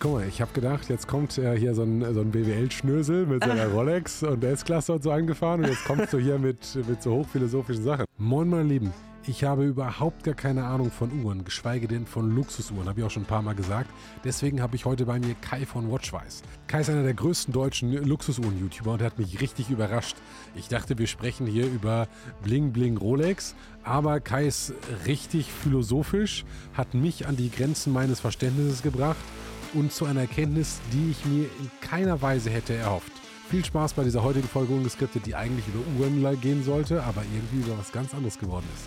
Guck mal, ich habe gedacht, jetzt kommt äh, hier so ein, so ein BWL-Schnösel mit seiner Rolex und der S-Klasse und so angefahren und jetzt kommst du hier mit, mit so hochphilosophischen Sachen. Moin, meine Lieben. Ich habe überhaupt gar keine Ahnung von Uhren, geschweige denn von Luxusuhren, habe ich auch schon ein paar Mal gesagt. Deswegen habe ich heute bei mir Kai von Watchwise. Kai ist einer der größten deutschen Luxusuhren-YouTuber und hat mich richtig überrascht. Ich dachte, wir sprechen hier über Bling Bling Rolex, aber Kai ist richtig philosophisch, hat mich an die Grenzen meines Verständnisses gebracht und zu einer Erkenntnis, die ich mir in keiner Weise hätte erhofft. Viel Spaß bei dieser heutigen Folge ungeskriptet, die eigentlich über Uhren gehen sollte, aber irgendwie über was ganz anderes geworden ist.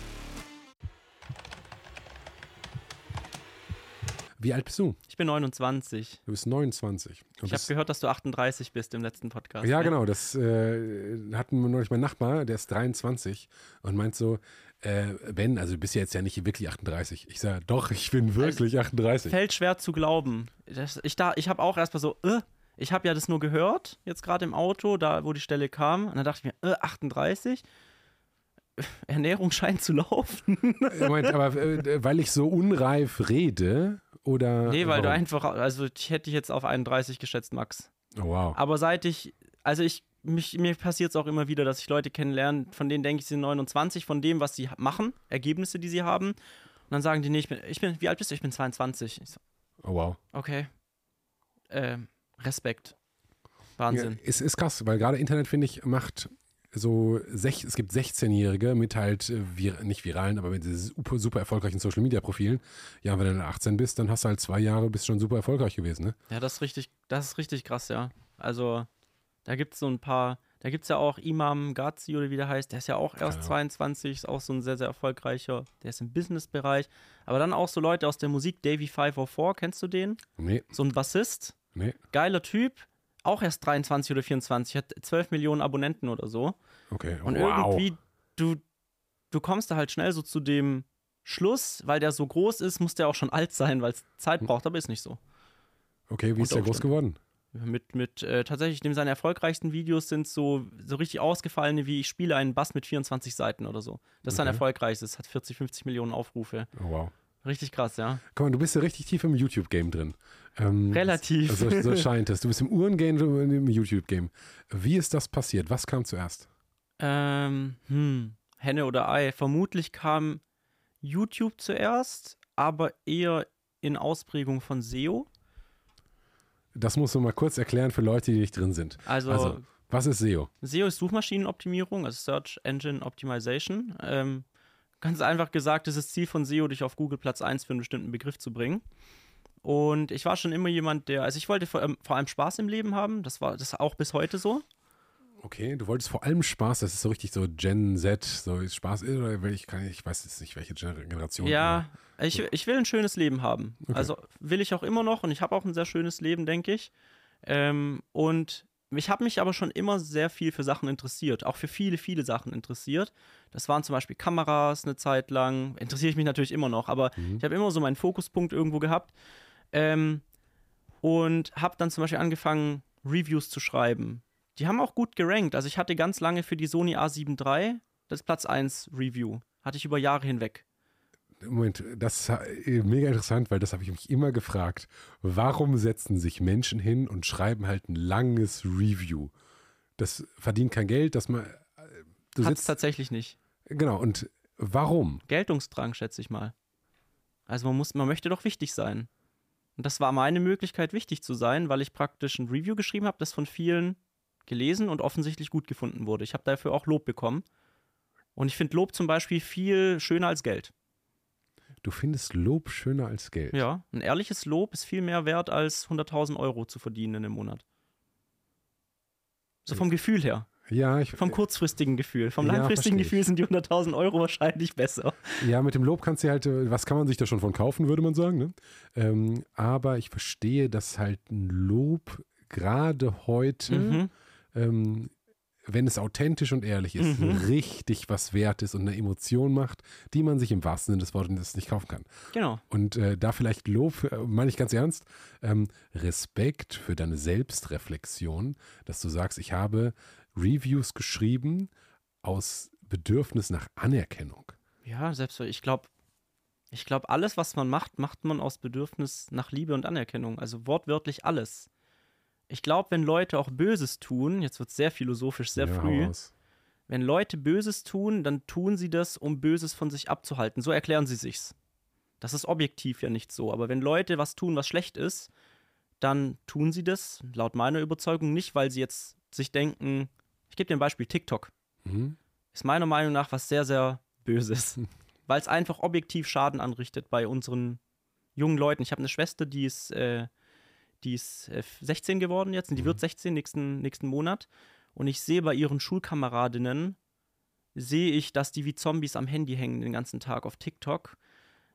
Wie alt bist du? Ich bin 29. Du bist 29. Und ich habe gehört, dass du 38 bist im letzten Podcast. Ja, ne? genau. Das äh, hatten wir neulich mein Nachbar, der ist 23 und meint so, äh, Ben, also du bist ja jetzt ja nicht wirklich 38. Ich sage, doch, ich bin wirklich also, 38. Fällt schwer zu glauben. Das, ich ich habe auch erstmal so, äh, ich habe ja das nur gehört, jetzt gerade im Auto, da wo die Stelle kam. Und dann dachte ich mir, äh, 38? Ernährung scheint zu laufen. Moment, aber äh, weil ich so unreif rede oder. Nee, weil warum? du einfach, also ich hätte dich jetzt auf 31 geschätzt, Max. Oh, wow. Aber seit ich, also ich, mich, mir passiert es auch immer wieder, dass ich Leute kennenlerne, von denen denke ich, sie sind 29, von dem, was sie machen, Ergebnisse, die sie haben. Und dann sagen die, nee, ich bin, ich bin wie alt bist du? Ich bin 22. Ich so, oh, wow. Okay. Äh, Respekt. Wahnsinn. Ja, es ist krass, weil gerade Internet, finde ich, macht so, sech, es gibt 16-Jährige mit halt, äh, vir, nicht viralen, aber mit super, super erfolgreichen Social-Media-Profilen. Ja, wenn du 18 bist, dann hast du halt zwei Jahre, bist schon super erfolgreich gewesen, ne? Ja, das ist richtig, das ist richtig krass, ja. Also, da gibt es so ein paar, da gibt es ja auch Imam Ghazi oder wie der heißt, der ist ja auch erst ja. 22, ist auch so ein sehr, sehr erfolgreicher, der ist im Business-Bereich. Aber dann auch so Leute aus der Musik, Davy 504, kennst du den? Nee. So ein Bassist. Nee. Geiler Typ, auch erst 23 oder 24, hat 12 Millionen Abonnenten oder so. Okay, Und wow. irgendwie, du, du kommst da halt schnell so zu dem Schluss, weil der so groß ist, muss der auch schon alt sein, weil es Zeit hm. braucht, aber ist nicht so. Okay, wie Und ist der groß geworden? Mit, mit äh, tatsächlich, dem seine erfolgreichsten Videos sind so, so richtig ausgefallene, wie ich spiele einen Bass mit 24 Seiten oder so. Das ist okay. sein erfolgreichstes, hat 40, 50 Millionen Aufrufe. Oh, wow. Richtig krass, ja. Komm, du bist ja richtig tief im YouTube-Game drin. Ähm, Relativ. So, so scheint es. Du bist im Uhrengame und im YouTube-Game. Wie ist das passiert? Was kam zuerst? Ähm, hm, Henne oder Ei. Vermutlich kam YouTube zuerst, aber eher in Ausprägung von SEO. Das musst du mal kurz erklären für Leute, die nicht drin sind. Also, also was ist SEO? SEO ist Suchmaschinenoptimierung, also Search Engine Optimization. Ähm, Ganz einfach gesagt, ist das Ziel von SEO, dich auf Google Platz 1 für einen bestimmten Begriff zu bringen. Und ich war schon immer jemand, der, also ich wollte vor, ähm, vor allem Spaß im Leben haben. Das war das auch bis heute so. Okay, du wolltest vor allem Spaß, das ist so richtig so Gen Z, so Spaß, oder ich, kann, ich weiß jetzt nicht, welche Generation. Ja, ich, ich will ein schönes Leben haben. Okay. Also will ich auch immer noch und ich habe auch ein sehr schönes Leben, denke ich. Ähm, und ich habe mich aber schon immer sehr viel für Sachen interessiert, auch für viele, viele Sachen interessiert. Das waren zum Beispiel Kameras eine Zeit lang, interessiere ich mich natürlich immer noch, aber mhm. ich habe immer so meinen Fokuspunkt irgendwo gehabt ähm, und habe dann zum Beispiel angefangen, Reviews zu schreiben. Die haben auch gut gerankt. Also ich hatte ganz lange für die Sony A7 III das Platz 1 Review. Hatte ich über Jahre hinweg. Moment, das ist mega interessant, weil das habe ich mich immer gefragt. Warum setzen sich Menschen hin und schreiben halt ein langes Review? Das verdient kein Geld, dass man. Du Hat's tatsächlich nicht. Genau, und warum? Geltungsdrang, schätze ich mal. Also man muss, man möchte doch wichtig sein. Und das war meine Möglichkeit, wichtig zu sein, weil ich praktisch ein Review geschrieben habe, das von vielen gelesen und offensichtlich gut gefunden wurde. Ich habe dafür auch Lob bekommen. Und ich finde Lob zum Beispiel viel schöner als Geld. Du findest Lob schöner als Geld. Ja, ein ehrliches Lob ist viel mehr wert, als 100.000 Euro zu verdienen in einem Monat. So vom Gefühl her. Ja, ich, vom kurzfristigen Gefühl. Vom ja, langfristigen Gefühl sind die 100.000 Euro wahrscheinlich besser. Ja, mit dem Lob kannst du halt, was kann man sich da schon von kaufen, würde man sagen. Ne? Ähm, aber ich verstehe, dass halt ein Lob gerade heute mhm. Ähm, wenn es authentisch und ehrlich ist, mhm. richtig was wert ist und eine Emotion macht, die man sich im wahrsten Sinne des Wortes nicht kaufen kann. Genau. Und äh, da vielleicht Lob, äh, meine ich ganz ernst, ähm, Respekt für deine Selbstreflexion, dass du sagst, ich habe Reviews geschrieben aus Bedürfnis nach Anerkennung. Ja, selbst ich glaube, Ich glaube, alles, was man macht, macht man aus Bedürfnis nach Liebe und Anerkennung. Also wortwörtlich alles. Ich glaube, wenn Leute auch Böses tun, jetzt wird es sehr philosophisch, sehr ja, früh, wenn Leute Böses tun, dann tun sie das, um Böses von sich abzuhalten. So erklären sie sich's. Das ist objektiv ja nicht so. Aber wenn Leute was tun, was schlecht ist, dann tun sie das, laut meiner Überzeugung, nicht, weil sie jetzt sich denken, ich gebe dir ein Beispiel, TikTok. Mhm. Ist meiner Meinung nach was sehr, sehr Böses. weil es einfach objektiv Schaden anrichtet bei unseren jungen Leuten. Ich habe eine Schwester, die ist, äh, die ist äh, 16 geworden jetzt und die Mhm. wird 16 nächsten, nächsten Monat. Und ich sehe bei ihren Schulkameradinnen, sehe ich, dass die wie Zombies am Handy hängen den ganzen Tag auf TikTok.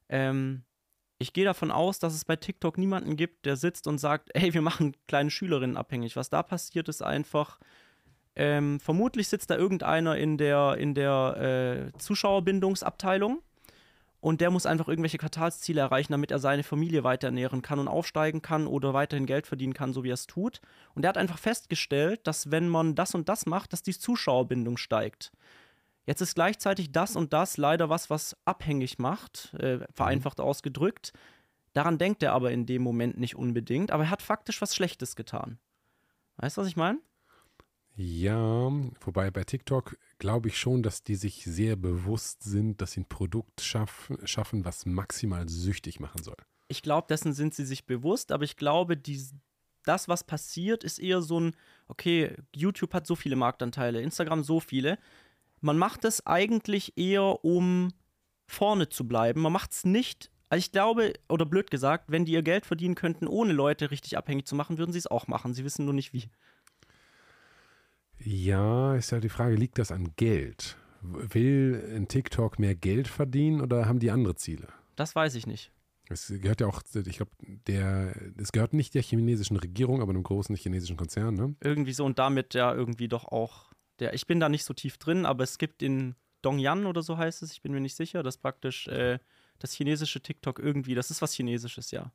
Ähm, ich gehe davon aus, dass es bei TikTok niemanden gibt, der sitzt und sagt, hey, wir machen kleine Schülerinnen abhängig. Was da passiert, ist einfach, ähm, vermutlich sitzt da irgendeiner in der, in der äh, Zuschauerbindungsabteilung und der muss einfach irgendwelche Quartalsziele erreichen, damit er seine Familie weiter ernähren kann und aufsteigen kann oder weiterhin Geld verdienen kann, so wie er es tut. Und er hat einfach festgestellt, dass wenn man das und das macht, dass die Zuschauerbindung steigt. Jetzt ist gleichzeitig das und das leider was, was abhängig macht, äh, vereinfacht ausgedrückt. Daran denkt er aber in dem Moment nicht unbedingt, aber er hat faktisch was Schlechtes getan. Weißt du, was ich meine? Ja, wobei bei TikTok glaube ich schon, dass die sich sehr bewusst sind, dass sie ein Produkt schaffen, schaffen was maximal süchtig machen soll. Ich glaube, dessen sind sie sich bewusst, aber ich glaube, die, das, was passiert, ist eher so ein, okay, YouTube hat so viele Marktanteile, Instagram so viele. Man macht es eigentlich eher, um vorne zu bleiben. Man macht es nicht. Also ich glaube, oder blöd gesagt, wenn die ihr Geld verdienen könnten, ohne Leute richtig abhängig zu machen, würden sie es auch machen. Sie wissen nur nicht wie. Ja, ist ja die Frage, liegt das an Geld? Will ein TikTok mehr Geld verdienen oder haben die andere Ziele? Das weiß ich nicht. Es gehört ja auch, ich glaube, der, es gehört nicht der chinesischen Regierung, aber einem großen chinesischen Konzern, ne? Irgendwie so und damit ja irgendwie doch auch der. Ich bin da nicht so tief drin, aber es gibt in Dongyan oder so heißt es, ich bin mir nicht sicher, dass praktisch äh, das chinesische TikTok irgendwie, das ist was Chinesisches, ja.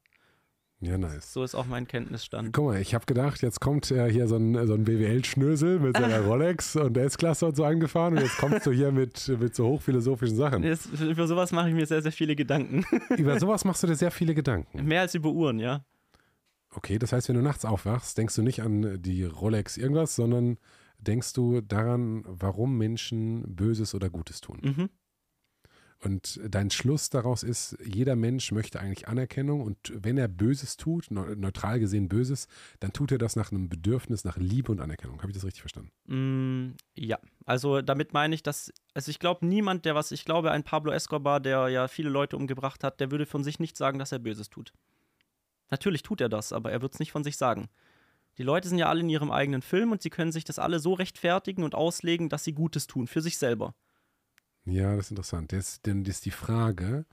Ja, nice. So ist auch mein Kenntnisstand. Guck mal, ich habe gedacht, jetzt kommt ja hier so ein, so ein BWL-Schnösel mit seiner Rolex und der S-Klasse und so angefahren und jetzt kommst du hier mit, mit so hochphilosophischen Sachen. Das, über sowas mache ich mir sehr, sehr viele Gedanken. Über sowas machst du dir sehr viele Gedanken. Mehr als über Uhren, ja. Okay, das heißt, wenn du nachts aufwachst, denkst du nicht an die Rolex irgendwas, sondern denkst du daran, warum Menschen Böses oder Gutes tun. Mhm. Und dein Schluss daraus ist, jeder Mensch möchte eigentlich Anerkennung und wenn er Böses tut, neu- neutral gesehen Böses, dann tut er das nach einem Bedürfnis nach Liebe und Anerkennung. Habe ich das richtig verstanden? Mm, ja, also damit meine ich, dass, also ich glaube, niemand, der was, ich glaube, ein Pablo Escobar, der ja viele Leute umgebracht hat, der würde von sich nicht sagen, dass er Böses tut. Natürlich tut er das, aber er wird es nicht von sich sagen. Die Leute sind ja alle in ihrem eigenen Film und sie können sich das alle so rechtfertigen und auslegen, dass sie Gutes tun, für sich selber. Ja, das ist interessant. Das, denn das ist die Frage,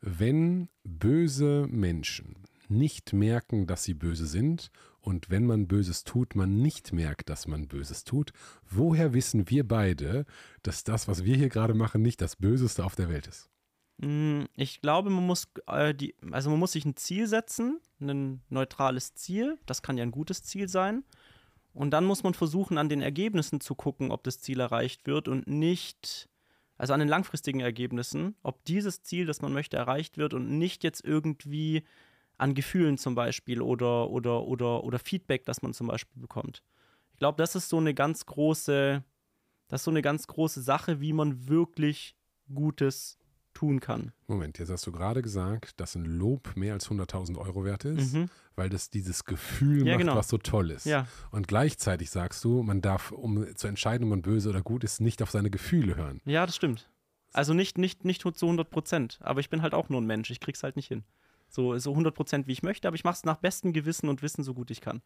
wenn böse Menschen nicht merken, dass sie böse sind und wenn man Böses tut, man nicht merkt, dass man Böses tut, woher wissen wir beide, dass das, was wir hier gerade machen, nicht das Böseste auf der Welt ist? Mm, Ich glaube, man muss, äh, die, also man muss sich ein Ziel setzen, ein neutrales Ziel. Das kann ja ein gutes Ziel sein. Und dann muss man versuchen, an den Ergebnissen zu gucken, ob das Ziel erreicht wird und nicht, also an den langfristigen Ergebnissen, ob dieses Ziel, das man möchte, erreicht wird und nicht jetzt irgendwie an Gefühlen zum Beispiel oder, oder, oder, oder Feedback, das man zum Beispiel bekommt. Ich glaube, das ist so eine ganz große, das ist so eine ganz große Sache, wie man wirklich Gutes tun kann. Moment, jetzt hast du gerade gesagt, dass ein Lob mehr als 100.000 Euro wert ist, Mhm. weil das dieses Gefühl Ja, macht, genau. was so toll ist. Ja, Und gleichzeitig sagst du, man darf, um zu entscheiden, ob man böse oder gut ist, nicht auf seine Gefühle hören. ja, das stimmt. Also nicht, nicht, nicht zu 100 Prozent. Aber ich bin halt auch nur ein Mensch. Ich krieg's halt nicht hin. So, so 100 Prozent, wie ich möchte, aber ich mach's nach bestem Gewissen und Wissen, so gut ich kann.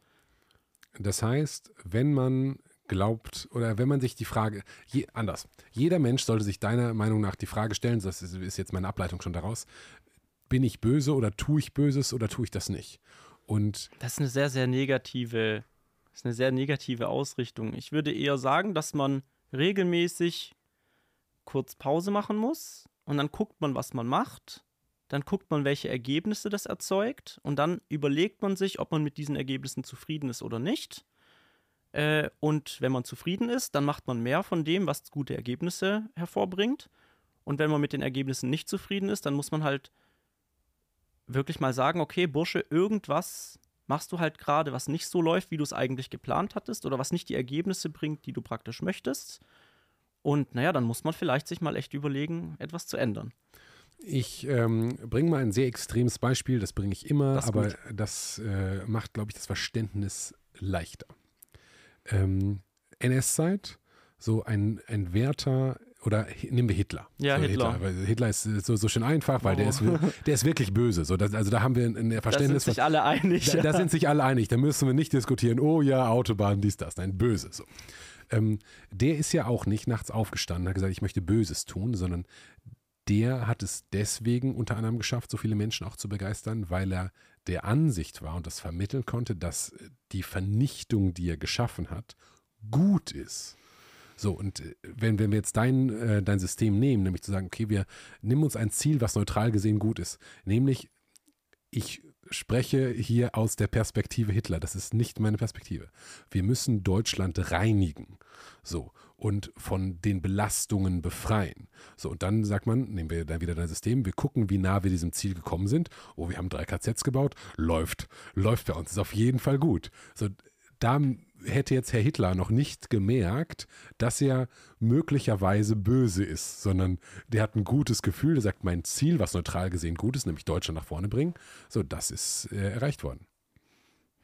Das heißt, wenn man glaubt oder wenn man sich die Frage, je, anders, jeder Mensch sollte sich deiner Meinung nach die Frage stellen, das ist, jetzt meine Ableitung schon daraus, bin ich böse oder tue ich Böses oder tue ich das nicht? Und Das ist eine sehr, sehr negative, ist eine sehr negative Ausrichtung. Ich würde eher sagen, dass man regelmäßig kurz Pause machen muss und dann guckt man, was man macht. Dann guckt man, welche Ergebnisse das erzeugt und dann überlegt man sich, ob man mit diesen Ergebnissen zufrieden ist oder nicht. Äh, und wenn man zufrieden ist, dann macht man mehr von dem, was gute Ergebnisse hervorbringt. Und wenn man mit den Ergebnissen nicht zufrieden ist, dann muss man halt wirklich mal sagen, okay, Bursche, irgendwas machst du halt gerade, was nicht so läuft, wie du es eigentlich geplant hattest oder was nicht die Ergebnisse bringt, die du praktisch möchtest. Und naja, dann muss man vielleicht sich mal echt überlegen, etwas zu ändern. Ich ähm, bringe mal ein sehr extremes Beispiel, das bringe ich immer, das aber gut. das äh, macht, glaube ich, das Verständnis leichter. Ähm, NS-Zeit, so ein, ein Wärter oder nehmen wir Hitler. Ja, so, Hitler. Hitler. Hitler ist so, so schön einfach, weil oh. der, ist, der ist wirklich böse. So, das, also da haben wir ein Verständnis. Da sind sich alle einig. Da, da, sind sich alle einig. Da müssen wir nicht diskutieren, oh ja, Autobahn, dies, das. Nein, böse. So. Ähm, der ist ja auch nicht nachts aufgestanden, hat gesagt, ich möchte Böses tun, sondern der hat es deswegen unter anderem geschafft, so viele Menschen auch zu begeistern, weil er der Ansicht war und das vermitteln konnte, dass die Vernichtung, die er geschaffen hat, gut ist. So, und äh, wenn, wenn wir jetzt dein, äh, dein System nehmen, nämlich zu sagen, okay, wir nehmen uns ein Ziel, was neutral gesehen gut ist, nämlich ich spreche hier aus der Perspektive Hitler. Das ist nicht meine Perspektive. Wir müssen Deutschland reinigen. So. Und von den Belastungen befreien. So. Und dann sagt man, nehmen wir dann wieder dein System, wir gucken, wie nah wir diesem Ziel gekommen sind. Oh, wir haben drei KZs gebaut. Läuft. Läuft bei uns. Ist auf jeden Fall gut. So. Da hätte jetzt Herr Hitler noch nicht gemerkt, dass er möglicherweise böse ist, sondern der hat ein gutes Gefühl, der sagt, mein Ziel, was neutral gesehen gut ist, nämlich Deutschland nach vorne bringen, so, das ist äh, erreicht worden.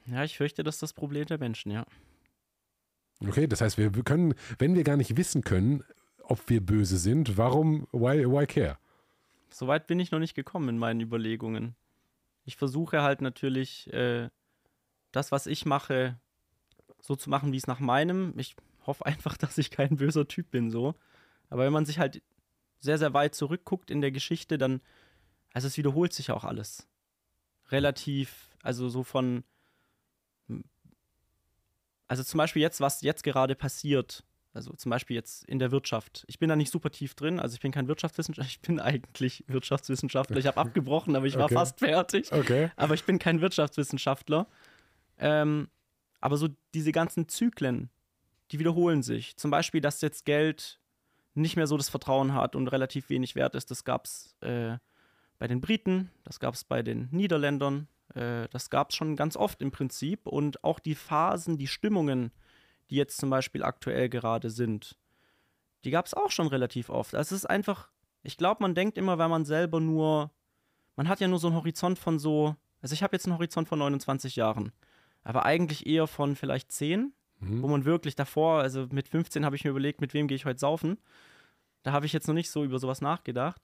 Ja, ich fürchte, das ist das Problem der Menschen, ja. Okay, das heißt, wir können, wenn wir gar nicht wissen können, ob wir böse sind, warum, why, why care? Soweit bin ich noch nicht gekommen in meinen Überlegungen. Ich versuche halt natürlich, äh, das, was ich mache, so zu machen, wie es nach meinem. Ich hoffe einfach, dass ich kein böser Typ bin, so. Aber wenn man sich halt sehr, sehr weit zurückguckt in der Geschichte, dann, also es wiederholt sich auch alles. Relativ, also so von, also zum Beispiel jetzt, was jetzt gerade passiert, also zum Beispiel jetzt in der Wirtschaft. Ich bin da nicht super tief drin, also ich bin kein Wirtschaftswissenschaftler, ich bin eigentlich Wirtschaftswissenschaftler. Ich habe abgebrochen, aber ich war okay. fast fertig. Okay. Aber ich bin kein Wirtschaftswissenschaftler. Ähm, aber so diese ganzen Zyklen, die wiederholen sich. Zum Beispiel, dass jetzt Geld nicht mehr so das Vertrauen hat und relativ wenig wert ist. Das gab es äh, bei den Briten, das gab es bei den Niederländern, äh, das gab es schon ganz oft im Prinzip. Und auch die Phasen, die Stimmungen, die jetzt zum Beispiel aktuell gerade sind, die gab es auch schon relativ oft. Also es ist einfach, ich glaube, man denkt immer, wenn man selber nur, man hat ja nur so einen Horizont von so, also ich habe jetzt einen Horizont von 29 Jahren aber eigentlich eher von vielleicht 10, mhm. wo man wirklich davor, also mit 15 habe ich mir überlegt, mit wem gehe ich heute saufen. Da habe ich jetzt noch nicht so über sowas nachgedacht.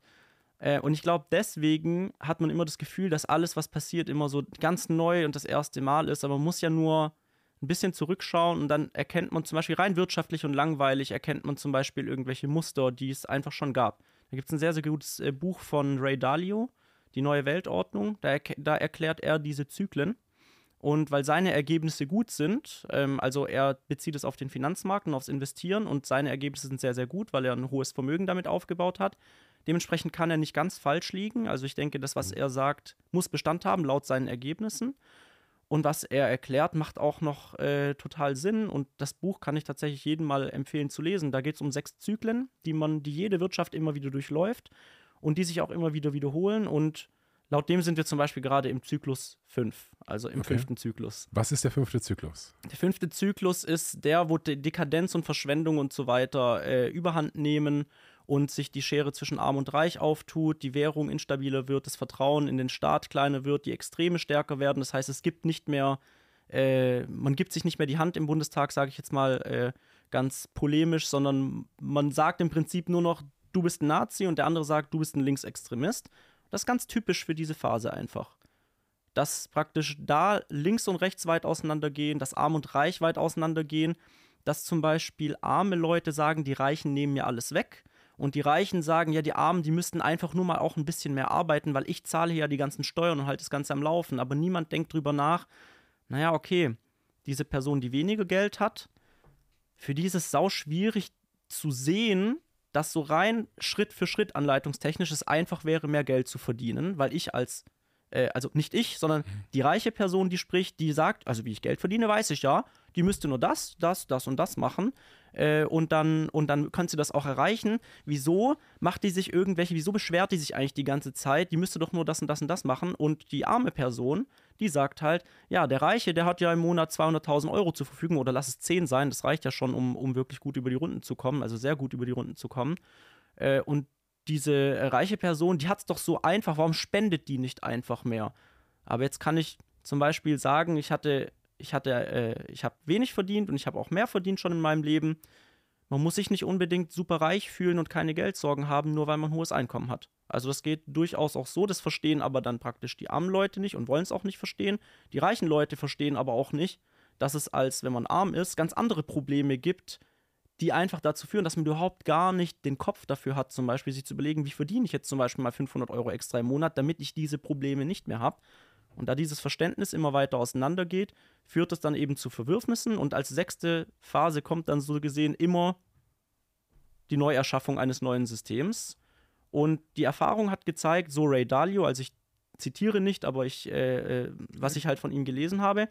Äh, und ich glaube, deswegen hat man immer das Gefühl, dass alles, was passiert, immer so ganz neu und das erste Mal ist. Aber man muss ja nur ein bisschen zurückschauen und dann erkennt man zum Beispiel rein wirtschaftlich und langweilig, erkennt man zum Beispiel irgendwelche Muster, die es einfach schon gab. Da gibt es ein sehr, sehr gutes äh, Buch von Ray Dalio, Die neue Weltordnung. Da, da erklärt er diese Zyklen. Und weil seine Ergebnisse gut sind, ähm, also er bezieht es auf den Finanzmarkt und aufs Investieren und seine Ergebnisse sind sehr, sehr gut, weil er ein hohes Vermögen damit aufgebaut hat. Dementsprechend kann er nicht ganz falsch liegen. Also ich denke, das, was mhm. er sagt, muss Bestand haben laut seinen Ergebnissen. Und was er erklärt, macht auch noch äh, total Sinn. Und das Buch kann ich tatsächlich jedem mal empfehlen zu lesen. Da geht es um sechs Zyklen, die man, die jede Wirtschaft immer wieder durchläuft und die sich auch immer wieder wiederholen. Und Laut dem sind wir zum Beispiel gerade im Zyklus 5, also im okay. fünften Zyklus. Was ist der fünfte Zyklus? Der fünfte Zyklus ist der, wo Dekadenz und Verschwendung und so weiter äh, überhand nehmen und sich die Schere zwischen Arm und Reich auftut, die Währung instabiler wird, das Vertrauen in den Staat kleiner wird, die Extreme stärker werden. Das heißt, es gibt nicht mehr, äh, man gibt sich nicht mehr die Hand im Bundestag, sage ich jetzt mal äh, ganz polemisch, sondern man sagt im Prinzip nur noch, du bist ein Nazi und der andere sagt, du bist ein Linksextremist. Das ist ganz typisch für diese Phase einfach. Dass praktisch da links und rechts weit auseinandergehen, dass Arm und Reich weit auseinandergehen, dass zum Beispiel arme Leute sagen, die Reichen nehmen mir alles weg. Und die Reichen sagen, ja, die Armen, die müssten einfach nur mal auch ein bisschen mehr arbeiten, weil ich zahle ja die ganzen Steuern und halt das Ganze am Laufen. Aber niemand denkt drüber nach, naja, okay, diese Person, die weniger Geld hat, für die ist es sau schwierig zu sehen, dass so rein Schritt für Schritt anleitungstechnisch es einfach wäre, mehr Geld zu verdienen, weil ich als äh, also nicht ich, sondern die reiche Person, die spricht, die sagt, also wie ich Geld verdiene, weiß ich ja, die müsste nur das, das, das und das machen äh, und dann und dann kann sie das auch erreichen. Wieso macht die sich irgendwelche, wieso beschwert die sich eigentlich die ganze Zeit? Die müsste doch nur das und das und das machen und die arme Person, die sagt halt, ja, der Reiche, der hat ja im Monat 200.000 Euro zur Verfügung oder lass es 10 sein, das reicht ja schon, um, um wirklich gut über die Runden zu kommen, also sehr gut über die Runden zu kommen. Äh, und diese äh, reiche Person, die hat es doch so einfach, warum spendet die nicht einfach mehr? Aber jetzt kann ich zum Beispiel sagen, ich hatte, ich hatte, äh, ich habe wenig verdient und ich habe auch mehr verdient schon in meinem Leben. Man muss sich nicht unbedingt super reich fühlen und keine Geldsorgen haben, nur weil man ein hohes Einkommen hat. Also das geht durchaus auch so, das verstehen aber dann praktisch die armen Leute nicht und wollen es auch nicht verstehen. Die reichen Leute verstehen aber auch nicht, dass es als, wenn man arm ist, ganz andere Probleme gibt, die einfach dazu führen, dass man überhaupt gar nicht den Kopf dafür hat, zum Beispiel sich zu überlegen, wie verdiene ich jetzt zum Beispiel mal 500 Euro extra im Monat, damit ich diese Probleme nicht mehr habe. Und da dieses Verständnis immer weiter auseinandergeht, führt es dann eben zu Verwürfnissen und als sechste Phase kommt dann so gesehen immer die Neuerschaffung eines neuen Systems. Und die Erfahrung hat gezeigt, so Ray Dalio, also ich zitiere nicht, aber ich, äh, äh was ich halt von ihm gelesen habe,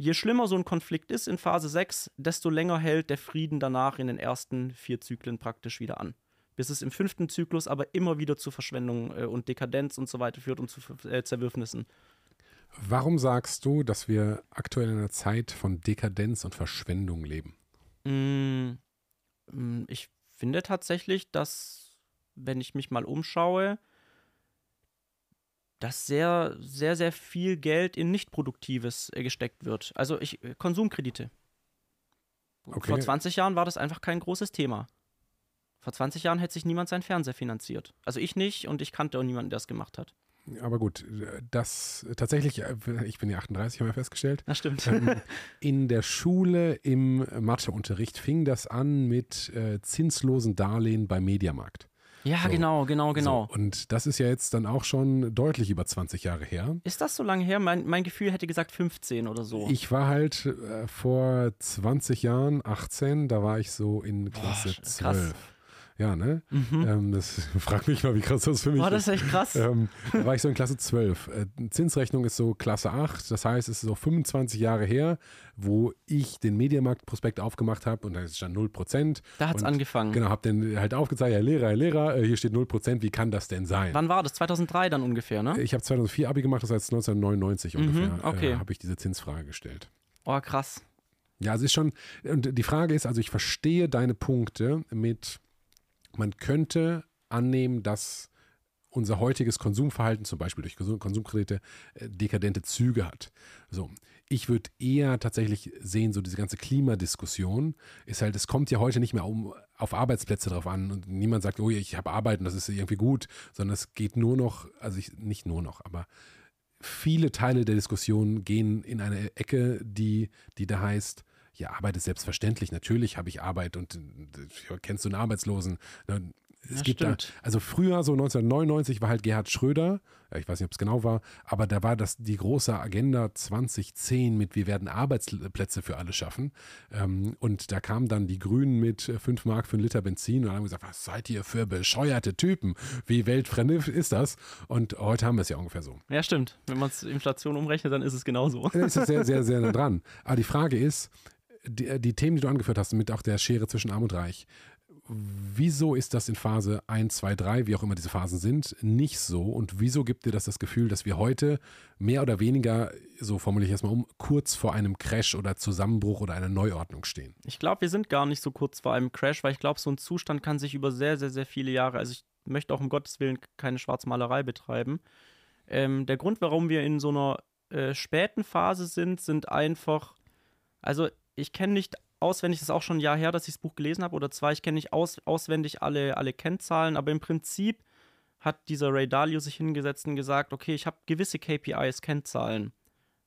Je schlimmer so ein Konflikt ist in Phase 6, desto länger hält der Frieden danach in den ersten vier Zyklen praktisch wieder an. Bis es im fünften Zyklus aber immer wieder zu Verschwendung äh, und Dekadenz und so weiter führt und zu äh, Zerwürfnissen. Warum sagst du, dass wir aktuell in einer Zeit von Dekadenz und Verschwendung leben? Mm, mm ich finde tatsächlich, dass, wenn ich mich mal umschaue, dass sehr, sehr, sehr viel Geld in Nichtproduktives äh, gesteckt wird. Also ich, äh, Konsumkredite. Okay. Vor 20 Jahren war das einfach kein großes Thema. Vor 20 Jahren hätte sich niemand seinen Fernseher finanziert. Also ich nicht und ich kannte auch niemanden, der das gemacht hat. Aber gut, das tatsächlich, äh, ich bin ja 38, haben wir festgestellt. Das stimmt. Ähm, in der Schule im Matheunterricht fing das an mit äh, zinslosen Darlehen beim Mediamarkt. Ja, so. genau, genau, genau. So, und das ist ja jetzt dann auch schon deutlich über 20 Jahre her. Ist das so lange her? Mein, mein Gefühl hätte gesagt 15 oder so. Ich war halt äh, vor 20 Jahren, 18, da war ich so in Klasse Boah, 12. Krass. Ja, ne? Mhm. Ähm, das fragt mich mal, wie krass das für mich War das echt krass? Ähm, da war ich so in Klasse 12. Äh, Zinsrechnung ist so Klasse 8, das heißt, es ist so 25 Jahre her, wo ich den Mediamarkt-Prospekt aufgemacht habe und da ist schon 0%. Da hat es angefangen. Genau, habe den halt aufgezeigt, Herr Lehrer, Herr Lehrer, äh, hier steht 0%, wie kann das denn sein? Wann war das? 2003 dann ungefähr, ne? Ich habe 2004 Abi gemacht, das heißt 1999 mhm, ungefähr, okay. äh, habe ich diese Zinsfrage gestellt. Oh, krass. Ja, es ist schon, und die Frage ist, also ich verstehe deine Punkte mit man könnte annehmen, dass unser heutiges Konsumverhalten, zum Beispiel durch Konsumkredite, äh, dekadente Züge hat. So, ich würde eher tatsächlich sehen, so diese ganze Klimadiskussion ist halt, es kommt ja heute nicht mehr um auf Arbeitsplätze drauf an und niemand sagt, oh, ich habe Arbeit und das ist irgendwie gut, sondern es geht nur noch, also ich, nicht nur noch, aber viele Teile der Diskussion gehen in eine Ecke, die, die da heißt, ja, Arbeit ist selbstverständlich. Natürlich habe ich Arbeit und äh, kennst du einen Arbeitslosen? Ne, es ja, gibt da, also früher, so 1999, war halt Gerhard Schröder, ich weiß nicht, ob es genau war, aber da war das die große Agenda 2010 mit, wir werden Arbeitsplätze für alle schaffen. Ähm, und da kamen dann die Grünen mit 5 Mark für einen Liter Benzin und haben gesagt, was seid ihr für bescheuerte Typen? Wie weltfremd ist das? Und heute haben wir es ja ungefähr so. Ja, stimmt. Wenn man es Inflation umrechnet, dann ist es genauso. Dann ist es sehr, sehr, sehr nah dran. Aber die Frage ist, die, die, Themen, die du angeführt hast, mit auch der Schere zwischen Arm und Reich, wieso ist das in Phase 1, 2, 3, wie auch immer diese Phasen sind, nicht so? Und wieso gibt dir das das Gefühl, dass wir heute mehr oder weniger, so formuliere ich erstmal um, kurz vor einem Crash oder Zusammenbruch oder einer Neuordnung stehen? Ich glaube, wir sind gar nicht so kurz vor einem Crash, weil ich glaube, so ein Zustand kann sich über sehr, sehr, sehr viele Jahre, also ich möchte auch um Gottes Willen keine Schwarzmalerei betreiben. Ähm, der Grund, warum wir in so einer äh, späten Phase sind, sind einfach, also ich kenne nicht auswendig, das ist auch schon ein Jahr her, dass ich das Buch gelesen habe oder zwei, ich kenne nicht aus, auswendig alle, alle Kennzahlen, aber im Prinzip hat dieser Ray Dalio sich hingesetzt und gesagt, okay, ich habe gewisse KPIs, Kennzahlen.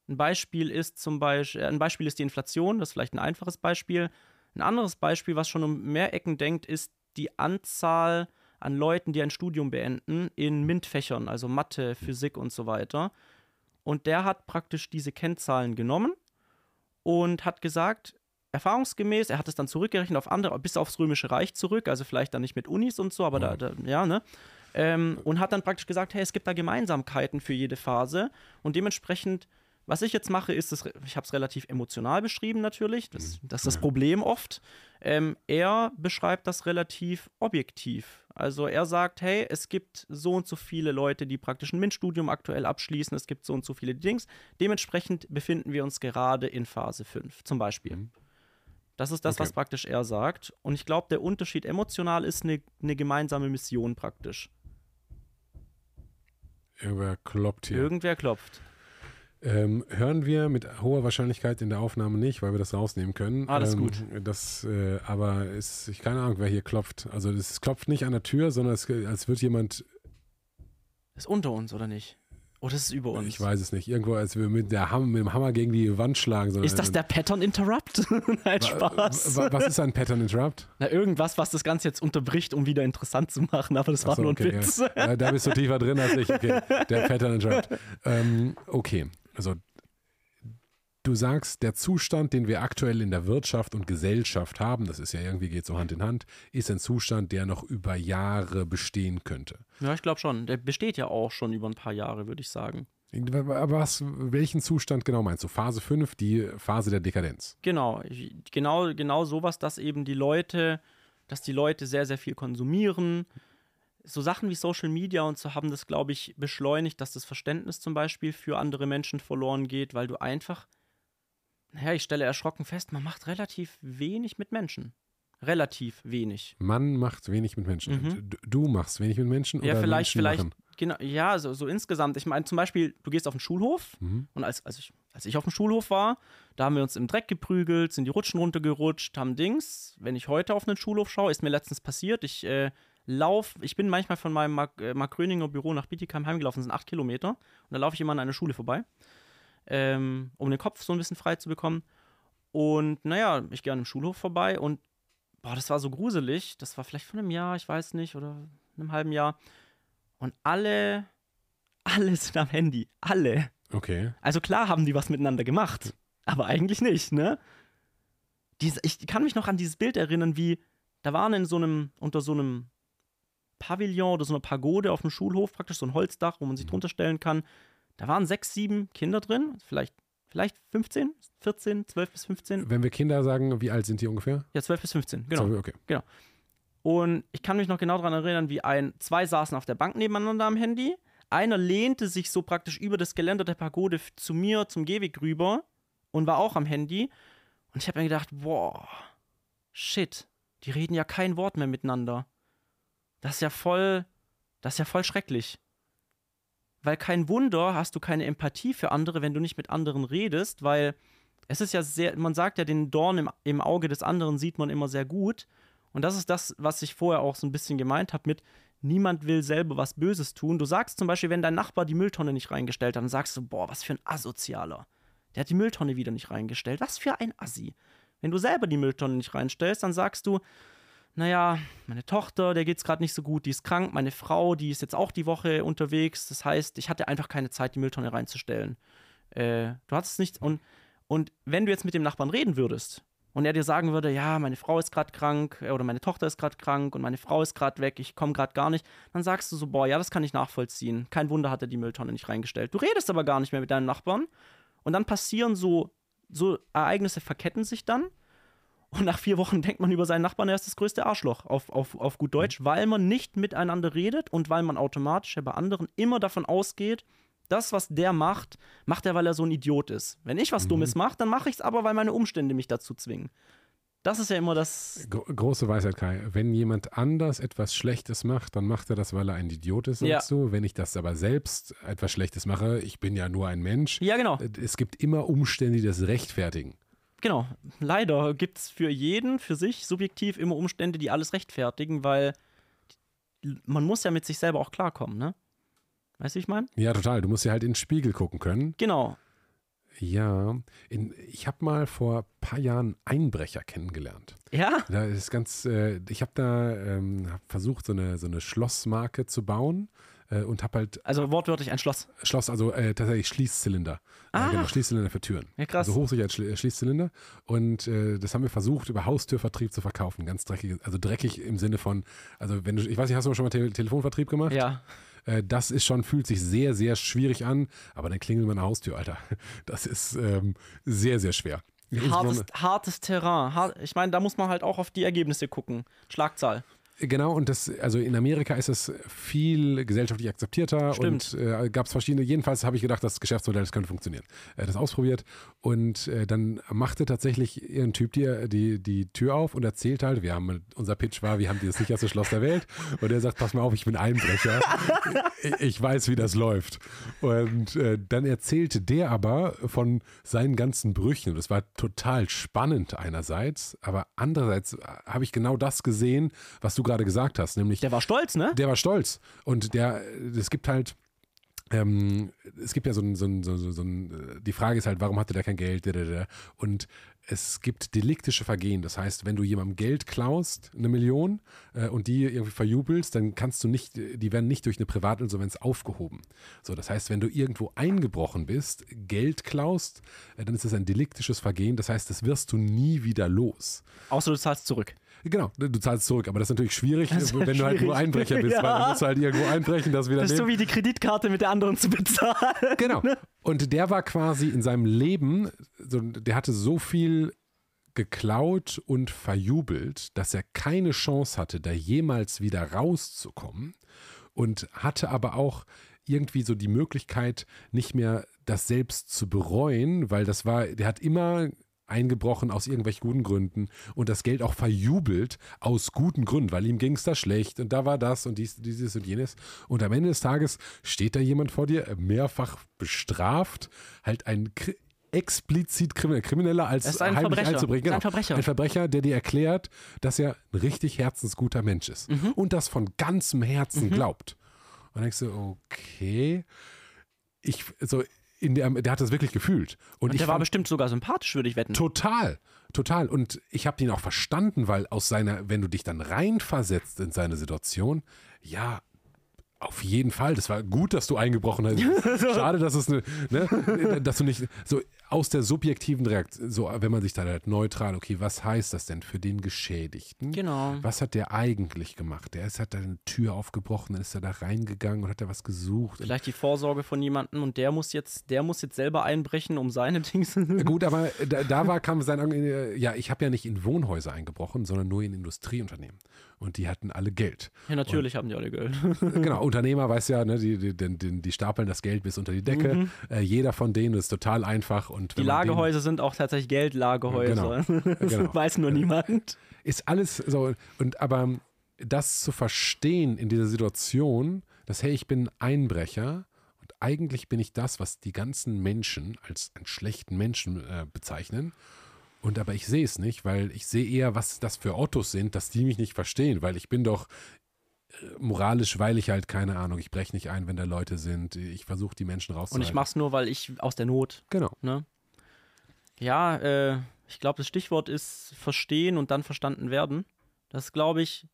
Ein Beispiel ist zum Beispiel, ein Beispiel ist die Inflation, das ist vielleicht ein einfaches Beispiel. Ein anderes Beispiel, was schon um mehr Ecken denkt, ist die Anzahl an Leuten, die ein Studium beenden in MINT-Fächern, also Mathe, Physik und so weiter. Und der hat praktisch diese Kennzahlen genommen und hat gesagt, erfahrungsgemäß, er hat es dann zurückgerechnet auf andere, bis aufs Römische Reich zurück, also vielleicht dann nicht mit Unis und so, aber da, da, ja, ne? Ähm, und hat dann praktisch gesagt, hey, es gibt da Gemeinsamkeiten für jede Phase. Und dementsprechend, was ich jetzt mache, ist, das, ich habe es relativ emotional beschrieben natürlich, das, das ist das Problem oft. Ähm, er beschreibt das relativ objektiv. Also er sagt, hey, es gibt so und so viele Leute, die praktisch ein MINT-Studium aktuell abschließen, es gibt so und so viele Dings. Dementsprechend befinden wir uns gerade in Phase 5 zum Beispiel. Mhm. Das ist das, Okay. was praktisch er sagt. Und ich glaube, der Unterschied emotional ist eine eine gemeinsame Mission praktisch. Irgendwer kloppt hier. Irgendwer klopft. Ähm, hören wir mit hoher Wahrscheinlichkeit in der Aufnahme nicht, weil wir das rausnehmen können. Alles ähm, gut. Das, äh, aber ist, ich keine Ahnung, wer hier klopft. Also es klopft nicht an der Tür, sondern es, als wird jemand, Ist unter uns, oder nicht? Oder ist es über uns? ich weiß es nicht, irgendwo, als wir mit, der Ham, mit dem Hammer gegen die Wand schlagen. Sondern, Ist das der Pattern Interrupt? Nein, Spaß. Wa- Was ist ein Pattern Interrupt? Na, irgendwas, was das Ganze jetzt unterbricht, um wieder interessant zu machen, aber das war Achso, nur ein okay, Witz. Ja, da bist du tiefer drin als ich. Okay, der Pattern Interrupt. Ähm, okay, also du sagst, der Zustand, den wir aktuell in der Wirtschaft und Gesellschaft haben, das ist ja irgendwie geht so Hand in Hand, ist ein Zustand, der noch über Jahre bestehen könnte. Ja, ich glaube schon. Der besteht ja auch schon über ein paar Jahre, würde ich sagen. Aber was, welchen Zustand genau meinst du? Phase 5, die Phase der Dekadenz. Genau, genau, genau sowas, dass eben die Leute, dass die Leute sehr, sehr viel konsumieren. So Sachen wie Social Media und so haben das, glaube ich, beschleunigt, dass das Verständnis zum Beispiel für andere Menschen verloren geht, weil du einfach, naja, ich stelle erschrocken fest, man macht relativ wenig mit Menschen. Relativ wenig. Man macht wenig mit Menschen. Mhm. D- Du machst wenig mit Menschen Ja, oder vielleicht, Menschen vielleicht, machen? genau, ja, so, so insgesamt. Ich meine, zum Beispiel, du gehst auf den Schulhof Mhm. und als, als, ich, als ich auf dem Schulhof war, da haben wir uns im Dreck geprügelt, sind die Rutschen runtergerutscht, haben Dings. Wenn ich heute auf einen Schulhof schaue, ist mir letztens passiert, ich äh, lauf, ich bin manchmal von meinem Mark, äh, Mark Gröninger Büro nach Bietigheim heimgelaufen, das sind acht Kilometer, und da laufe ich immer an einer Schule vorbei, ähm, um den Kopf so ein bisschen frei zu bekommen. Und naja, ich gehe an einem Schulhof vorbei und boah, das war so gruselig. Das war vielleicht vor einem Jahr, ich weiß nicht, oder einem halben Jahr. Und alle, alle sind am Handy. Alle. Okay. Also klar haben die was miteinander gemacht, aber eigentlich nicht, ne? Dies, ich kann mich noch an dieses Bild erinnern, wie da waren in so einem, unter so einem Pavillon oder so einer Pagode auf dem Schulhof, praktisch so ein Holzdach, wo man sich drunter stellen kann. Da waren sechs, sieben Kinder drin, vielleicht, vielleicht 15, 14, 12 bis 15. Wenn wir Kinder sagen, wie alt sind die ungefähr? Ja, 12 bis 15, genau. So, okay. Und ich kann mich noch genau daran erinnern, wie ein, zwei saßen auf der Bank nebeneinander am Handy. Einer lehnte sich so praktisch über das Geländer der Pagode zu mir, zum Gehweg rüber und war auch am Handy. Und ich habe mir gedacht, boah, shit, die reden ja kein Wort mehr miteinander. Das ist ja voll, das ist ja voll schrecklich. Weil kein Wunder hast du keine Empathie für andere, wenn du nicht mit anderen redest, weil es ist ja sehr, man sagt ja, den Dorn im, im Auge des anderen sieht man immer sehr gut. Und das ist das, was ich vorher auch so ein bisschen gemeint habe mit, niemand will selber was Böses tun. Du sagst zum Beispiel, wenn dein Nachbar die Mülltonne nicht reingestellt hat, dann sagst du, boah, was für ein Asozialer. Der hat die Mülltonne wieder nicht reingestellt. Was für ein Assi. Wenn du selber die Mülltonne nicht reinstellst, dann sagst du, naja, meine Tochter, der geht's gerade nicht so gut, die ist krank, meine Frau, die ist jetzt auch die Woche unterwegs. Das heißt, ich hatte einfach keine Zeit, die Mülltonne reinzustellen. Äh, du hattest nicht. Und, und wenn du jetzt mit dem Nachbarn reden würdest und er dir sagen würde, ja, meine Frau ist gerade krank äh, oder meine Tochter ist gerade krank und meine Frau ist gerade weg, ich komme gerade gar nicht, dann sagst du so, boah, ja, das kann ich nachvollziehen. Kein Wunder hat er die Mülltonne nicht reingestellt. Du redest aber gar nicht mehr mit deinen Nachbarn und dann passieren so, so Ereignisse verketten sich dann und nach vier Wochen denkt man über seinen Nachbarn, er ist das größte Arschloch, auf, auf, auf gut Deutsch, weil man nicht miteinander redet und weil man automatisch ja bei anderen immer davon ausgeht, das, was der macht, macht er, weil er so ein Idiot ist. Wenn ich was Dummes mache, dann mache ich es aber, weil meine Umstände mich dazu zwingen. Das ist ja immer das. Gro große Weisheit, Kai. Wenn jemand anders etwas Schlechtes macht, dann macht er das, weil er ein Idiot ist, sagst Ja. du. Wenn ich das aber selbst etwas Schlechtes mache, ich bin ja nur ein Mensch. Ja, genau. Es gibt immer Umstände, die das rechtfertigen. Genau. Leider gibt es für jeden, für sich subjektiv immer Umstände, die alles rechtfertigen, weil man muss ja mit sich selber auch klarkommen, ne? Weißt du, wie ich meine? Ja, total. Du musst ja halt in den Spiegel gucken können. Genau. Ja, in, ich habe mal vor ein paar Jahren Einbrecher kennengelernt. Ja? Da ist ganz, äh, ich habe da ähm, hab versucht, so eine, so eine Schlossmarke zu bauen. Äh, und habe halt Also wortwörtlich ein Schloss. Schloss, also äh, tatsächlich Schließzylinder. Ah. Äh, genau, Schließzylinder für Türen. Ja, krass. Also Hochsicherheitsschließzylinder. Und äh, das haben wir versucht, über Haustürvertrieb zu verkaufen. Ganz dreckig, also dreckig im Sinne von, also wenn du, ich weiß nicht, hast du schon mal Te Telefonvertrieb gemacht? Ja. Äh, das ist schon, fühlt sich sehr, sehr schwierig an, aber dann klingelt meine Haustür, Alter. Das ist ähm, sehr, sehr schwer. Hartes, hartes Terrain. Ich meine, da muss man halt auch auf die Ergebnisse gucken. Schlagzahl. Genau, und das, also in Amerika ist es viel gesellschaftlich akzeptierter Stimmt. und äh, gab es verschiedene. Jedenfalls habe ich gedacht, das Geschäftsmodell, das könnte funktionieren. Äh, das ausprobiert und äh, dann machte tatsächlich ein Typ die, die, die Tür auf und erzählt halt, wir haben, unser Pitch war, wir haben das sicherste Schloss der Welt und er sagt, pass mal auf, ich bin Einbrecher. ich, weiß, wie das läuft. Und äh, dann erzählte der aber von seinen ganzen Brüchen. Das war total spannend einerseits, aber andererseits habe ich genau das gesehen, was du gerade gesagt hast, nämlich Der war stolz, ne? der war stolz. Und der, es gibt halt, ähm, es gibt ja so ein, so ein, so, so, so ein, äh, die Frage ist halt, warum hatte der kein Geld? Und es gibt deliktische Vergehen. Das heißt, wenn du jemandem Geld klaust, eine Million, äh, und die irgendwie verjubelst, dann kannst du nicht, die werden nicht durch eine Privatinsolvenz aufgehoben. So, das heißt, wenn du irgendwo eingebrochen bist, Geld klaust, äh, dann ist das ein deliktisches Vergehen. Das heißt, das wirst du nie wieder los. Außer du zahlst zurück. Genau, du zahlst zurück, aber das ist natürlich schwierig, ist wenn du halt schwierig. nur Einbrecher bist, weil Ja. dann musst du halt irgendwo einbrechen, das wieder Das ist so nehmen. wie die Kreditkarte mit der anderen zu bezahlen. Genau. Und der war quasi in seinem Leben, so, der hatte so viel geklaut und verjubelt, dass er keine Chance hatte, da jemals wieder rauszukommen und hatte aber auch irgendwie so die Möglichkeit, nicht mehr das selbst zu bereuen, weil das war, der hat immer eingebrochen aus irgendwelchen guten Gründen und das Geld auch verjubelt aus guten Gründen, weil ihm ging es da schlecht und da war das und dies, dieses und jenes. Und am Ende des Tages steht da jemand vor dir, mehrfach bestraft, halt ein Kri explizit Krimineller, Krimineller als Das ist ein heimlich Verbrecher. einzubringen. Genau. ein Verbrecher. Ein Verbrecher, der dir erklärt, dass er ein richtig herzensguter Mensch ist Mhm. und das von ganzem Herzen glaubt. Und dann denkst du, okay, ich, so, in der, der hat das wirklich gefühlt. Und, Und ich der war fand- bestimmt sogar sympathisch, würde ich wetten. Total, total. Und ich habe ihn auch verstanden, weil aus seiner, wenn du dich dann reinversetzt in seine Situation, ja, auf jeden Fall. Das war gut, dass du eingebrochen hast. Schade, dass es eine, ne, dass du nicht so aus der subjektiven Reaktion, so wenn man sich dann halt neutral, okay, was heißt das denn für den Geschädigten? Genau. Was hat der eigentlich gemacht? Der ist, hat da eine Tür aufgebrochen, dann ist er da reingegangen und hat da was gesucht. Vielleicht die Vorsorge von jemandem und der muss jetzt, der muss jetzt selber einbrechen, um seine Dings. Gut, aber da, da war, kam sein, ja, ich habe ja nicht in Wohnhäuser eingebrochen, sondern nur in Industrieunternehmen. Und die hatten alle Geld. Ja, natürlich haben die alle Geld. genau, Unternehmer weiß ja, ne, die, die, die, die stapeln das Geld bis unter die Decke. Äh, jeder von denen ist total einfach. Und Mhm. Die man Lagerhäuser sind auch tatsächlich Geldlagerhäuser. Das Genau. weiß nur niemand. Den, ist alles so. Und aber das zu verstehen in dieser Situation, dass, hey, ich bin Einbrecher und eigentlich bin ich das, was die ganzen Menschen als einen schlechten Menschen äh, bezeichnen. Und aber ich sehe es nicht, weil ich sehe eher, was das für Ottos sind, dass die mich nicht verstehen, weil ich bin doch äh, moralisch, weil ich halt keine Ahnung, ich breche nicht ein, wenn da Leute sind. Ich versuche die Menschen Und rauszuhalten. ich mach's nur, weil ich aus der Not, Genau. ne? Ja, äh, ich glaube, das Stichwort ist verstehen und dann verstanden werden. Das glaube ich,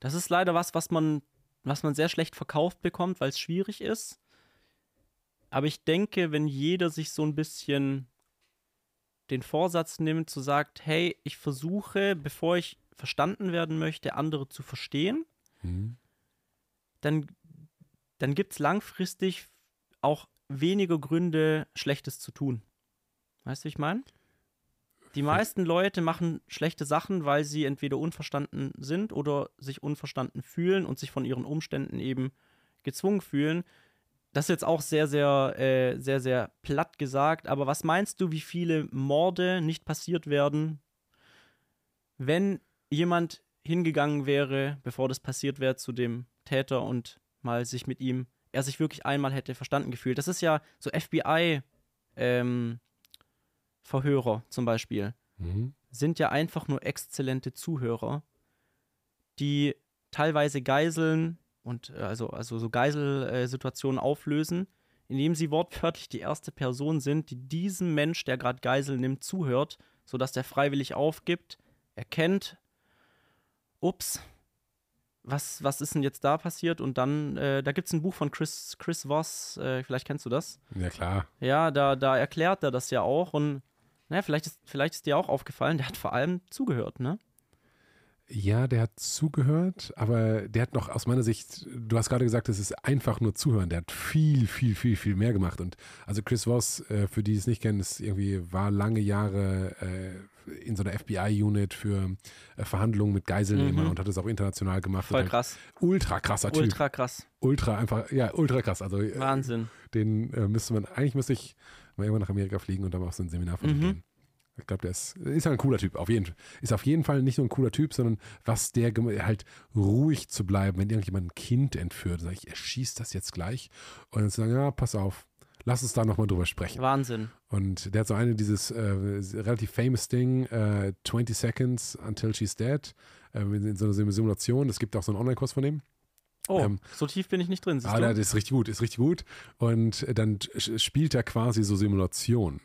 das ist leider was, was man, was man sehr schlecht verkauft bekommt, weil es schwierig ist. Aber ich denke, wenn jeder sich so ein bisschen den Vorsatz nimmt, zu sagt, hey, ich versuche, bevor ich verstanden werden möchte, andere zu verstehen, Mhm. dann, dann gibt es langfristig auch weniger Gründe, Schlechtes zu tun. Weißt du, wie ich meine? Die meisten Leute machen schlechte Sachen, weil sie entweder unverstanden sind oder sich unverstanden fühlen und sich von ihren Umständen eben gezwungen fühlen. Das ist jetzt auch sehr, sehr, äh, sehr, sehr platt gesagt, aber was meinst du, wie viele Morde nicht passiert werden, wenn jemand hingegangen wäre, bevor das passiert wäre, zu dem Täter und mal sich mit ihm, er sich wirklich einmal hätte verstanden gefühlt. Das ist ja so FBI, ähm, zum Beispiel, Mhm. sind ja einfach nur exzellente Zuhörer, die teilweise Geiseln und äh, also, also so Geiselsituationen auflösen, indem sie wortwörtlich die erste Person sind, die diesem Mensch, der gerade Geisel nimmt, zuhört, sodass der freiwillig aufgibt, erkennt, ups, was, was ist denn jetzt da passiert? Und dann, äh, da gibt es ein Buch von Chris, Chris Voss, äh, vielleicht kennst du das. Ja, klar. Ja, da, da erklärt er das ja auch. Und naja, vielleicht ist, vielleicht ist dir auch aufgefallen, der hat vor allem zugehört, ne? Ja, der hat zugehört, aber der hat noch aus meiner Sicht, du hast gerade gesagt, es ist einfach nur zuhören. Der hat viel, viel, viel, viel mehr gemacht. Und also Chris Voss, äh, für die es nicht kennen, ist irgendwie war lange Jahre äh, in so einer FBI-Unit für äh, Verhandlungen mit Geiselnehmern Mhm. und hat es auch international gemacht. Voll krass. Ultra krasser Typ. Ultra krass. Ultra einfach, ja, ultra krass. Also Wahnsinn. den äh, müsste man, eigentlich müsste ich mal irgendwann nach Amerika fliegen und dann auf so ein Seminar von Mhm. gehen. Ich glaube, der ist, ist ein cooler Typ, auf jeden Fall. Ist auf jeden Fall nicht nur ein cooler Typ, sondern was der halt ruhig zu bleiben, wenn irgendjemand ein Kind entführt, sage ich, er schießt das jetzt gleich und dann zu sagen, ja, pass auf, lass uns da nochmal drüber sprechen. Wahnsinn. Und der hat so eine, dieses äh, relativ famous Ding, äh, 20 Seconds Until She's Dead, äh, in so einer Simulation. Es gibt auch so einen Online-Kurs von dem. Oh, Ähm, so tief bin ich nicht drin. Siehst Ah, du? das ist richtig gut, ist richtig gut. Und dann spielt er quasi so Simulation.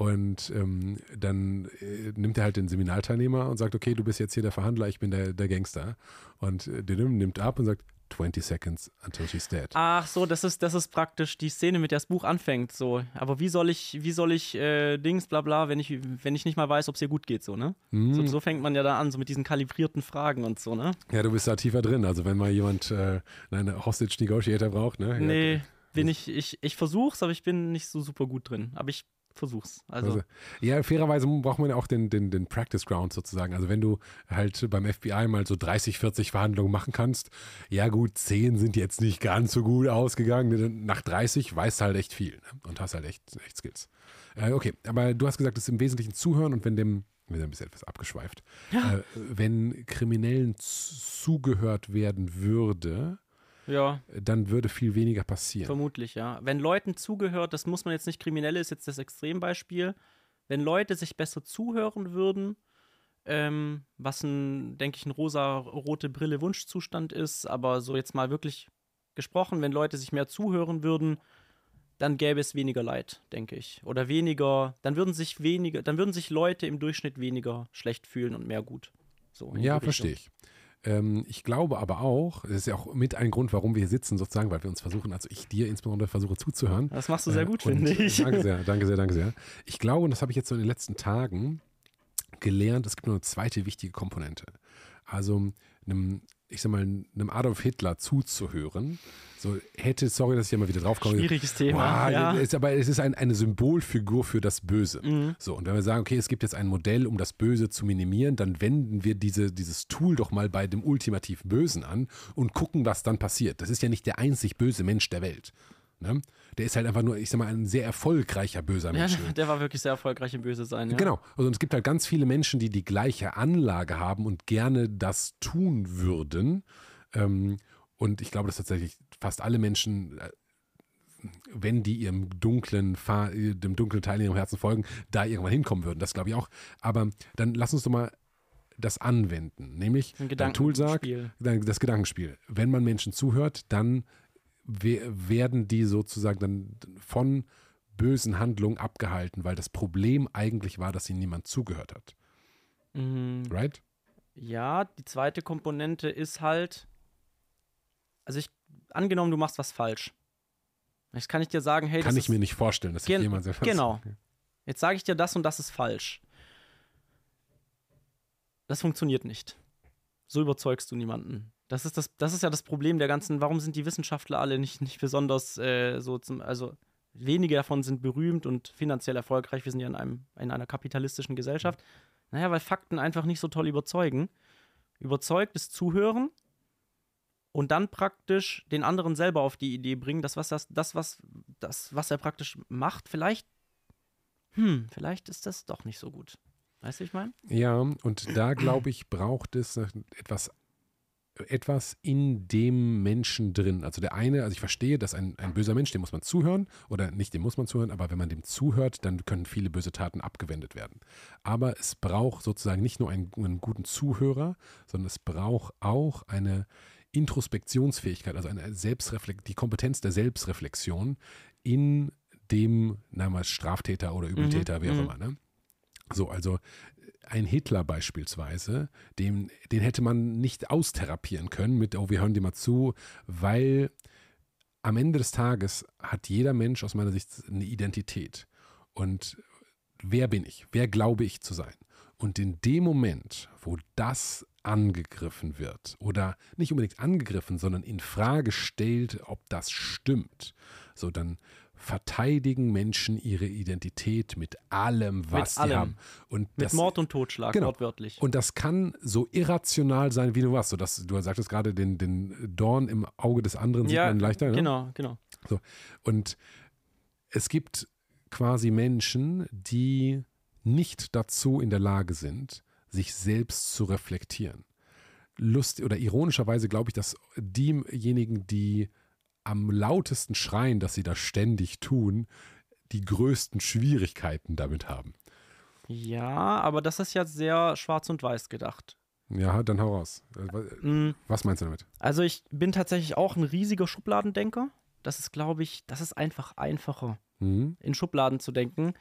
Und ähm, dann äh, nimmt er halt den Seminarteilnehmer und sagt, okay, du bist jetzt hier der Verhandler, ich bin der, der Gangster. Und äh, der nimmt ab und sagt, 20 seconds until she's dead. Ach so, das ist, das ist praktisch die Szene, mit der das Buch anfängt. So, aber wie soll ich, wie soll ich äh, Dings, bla bla, wenn ich, wenn ich nicht mal weiß, ob es ihr gut geht, so, ne? Hm. So, so fängt man ja da an, so mit diesen kalibrierten Fragen und so, ne? Ja, du bist da tiefer drin. Also wenn mal jemand äh, einen Hostage Negotiator braucht, ne? Ja, Nee, bin ich, ich, ich versuch's, aber ich bin nicht so super gut drin. Aber ich versuch's. Also, Also, ja, fairerweise braucht man ja auch den, den, den Practice Ground sozusagen. Also wenn du halt beim FBI mal so 30, 40 Verhandlungen machen kannst, ja gut, 10 sind jetzt nicht ganz so gut ausgegangen. Nach 30 weißt du halt echt viel ne? und hast halt echt, echt Skills. Äh, okay, aber du hast gesagt, es ist im Wesentlichen Zuhören und wenn dem, wir sind ein bisschen etwas abgeschweift, Ja. äh, wenn Kriminellen zugehört werden würde, ja, dann würde viel weniger passieren. vermutlich, ja. Wenn Leuten zugehört, das muss man jetzt nicht Kriminelle, ist jetzt das Extrembeispiel. Wenn Leute sich besser zuhören würden, ähm, was ein, denke ich, ein rosa-rote Brille Wunschzustand ist, aber so jetzt mal wirklich gesprochen, wenn Leute sich mehr zuhören würden, dann gäbe es weniger Leid, denke ich. Oder weniger, dann würden sich weniger, dann würden sich Leute im Durchschnitt weniger schlecht fühlen und mehr gut. So, Ja, verstehe ich. Ähm, ich glaube aber auch, das ist ja auch mit ein Grund, warum wir hier sitzen, sozusagen, weil wir uns versuchen, also ich dir insbesondere versuche zuzuhören. Das machst du sehr Äh, gut, und- finde ich. Danke sehr, danke sehr, danke sehr. Ich glaube, und das habe ich jetzt so in den letzten Tagen gelernt, es gibt noch eine zweite wichtige Komponente. Also einem, ich sag mal, einem Adolf Hitler zuzuhören, so hätte, sorry, dass ich immer wieder draufkomme. Schwieriges Thema. Wow, ja. ist, aber es ist ein, eine Symbolfigur für das Böse. Mhm. So, und wenn wir sagen, okay, es gibt jetzt ein Modell, um das Böse zu minimieren, dann wenden wir diese, dieses Tool doch mal bei dem ultimativ Bösen an und gucken, was dann passiert. Das ist ja nicht der einzig böse Mensch der Welt. Ne? Der ist halt einfach nur, ich sag mal, ein sehr erfolgreicher böser Ja, Mensch. der war wirklich sehr erfolgreich im Böse sein. Ja. Genau. Also es gibt halt ganz viele Menschen, die die gleiche Anlage haben und gerne das tun würden. Ähm, und ich glaube, dass tatsächlich fast alle Menschen, äh, wenn die ihrem dunklen, dem dunklen Teil in ihrem Herzen folgen, da irgendwann hinkommen würden. Das glaube ich auch. Aber dann lass uns doch mal das anwenden. Nämlich, Ein dein Tool sagt, das Gedankenspiel. Wenn man Menschen zuhört, dann werden die sozusagen dann von bösen Handlungen abgehalten, weil das Problem eigentlich war, dass ihnen niemand zugehört hat. Mhm. Right? Ja, die zweite Komponente ist halt, also ich, angenommen, du machst was falsch. Jetzt kann ich dir sagen, hey, Kann das ich ist, mir nicht vorstellen, dass sich Gen- jemand sehr genau. jetzt sage ich dir das und das ist falsch. Das funktioniert nicht. So überzeugst du niemanden. Das ist, das, das ist ja das Problem der ganzen, warum sind die Wissenschaftler alle nicht, nicht besonders äh, so zum, also wenige davon sind berühmt und finanziell erfolgreich. Wir sind ja in, einem, in einer kapitalistischen Gesellschaft. Naja, weil Fakten einfach nicht so toll überzeugen. Überzeugtes Zuhören und dann praktisch den anderen selber auf die Idee bringen, dass was das, das, was, das, was er praktisch macht, vielleicht, hm, vielleicht ist das doch nicht so gut. Weißt du, ich meine? Ja, und da glaube ich, braucht es etwas, etwas in dem Menschen drin. Also der eine, also ich verstehe, dass ein, ein böser Mensch, dem muss man zuhören, oder nicht dem muss man zuhören, aber wenn man dem zuhört, dann können viele böse Taten abgewendet werden. Aber es braucht sozusagen nicht nur einen, einen guten Zuhörer, sondern es braucht auch eine Introspektionsfähigkeit, also eine Selbstreflekt die Kompetenz der Selbstreflexion in dem, na mal Straftäter oder Übeltäter, wie auch mhm. immer. Ne? So, also ein Hitler beispielsweise, dem, den hätte man nicht austherapieren können mit, oh, wir hören dir mal zu, weil am Ende des Tages hat jeder Mensch aus meiner Sicht eine Identität. Und wer bin ich? Wer glaube ich zu sein? Und in dem Moment, wo das angegriffen wird oder nicht unbedingt angegriffen, sondern in Frage stellt, ob das stimmt, so dann verteidigen Menschen ihre Identität mit allem, was mit sie allem. haben. Und Mit das, Mord und Totschlag, genau. wortwörtlich. und das kann so irrational sein, wie du warst. So, dass, du sagtest gerade, den, den Dorn im Auge des anderen sieht ja, man leichter. Ne? genau, genau. Und es gibt quasi Menschen, die nicht dazu in der Lage sind, sich selbst zu reflektieren. Lust oder ironischerweise glaube ich, dass diejenigen, die am lautesten schreien, dass sie das ständig tun, die größten Schwierigkeiten damit haben. Ja, aber das ist ja sehr schwarz und weiß gedacht. Ja, dann hau raus. Äh, wa- Mm, Was meinst du damit? Also ich bin tatsächlich auch ein riesiger Schubladendenker. Das ist, glaube ich, das ist einfach einfacher, Mhm. in Schubladen zu denken.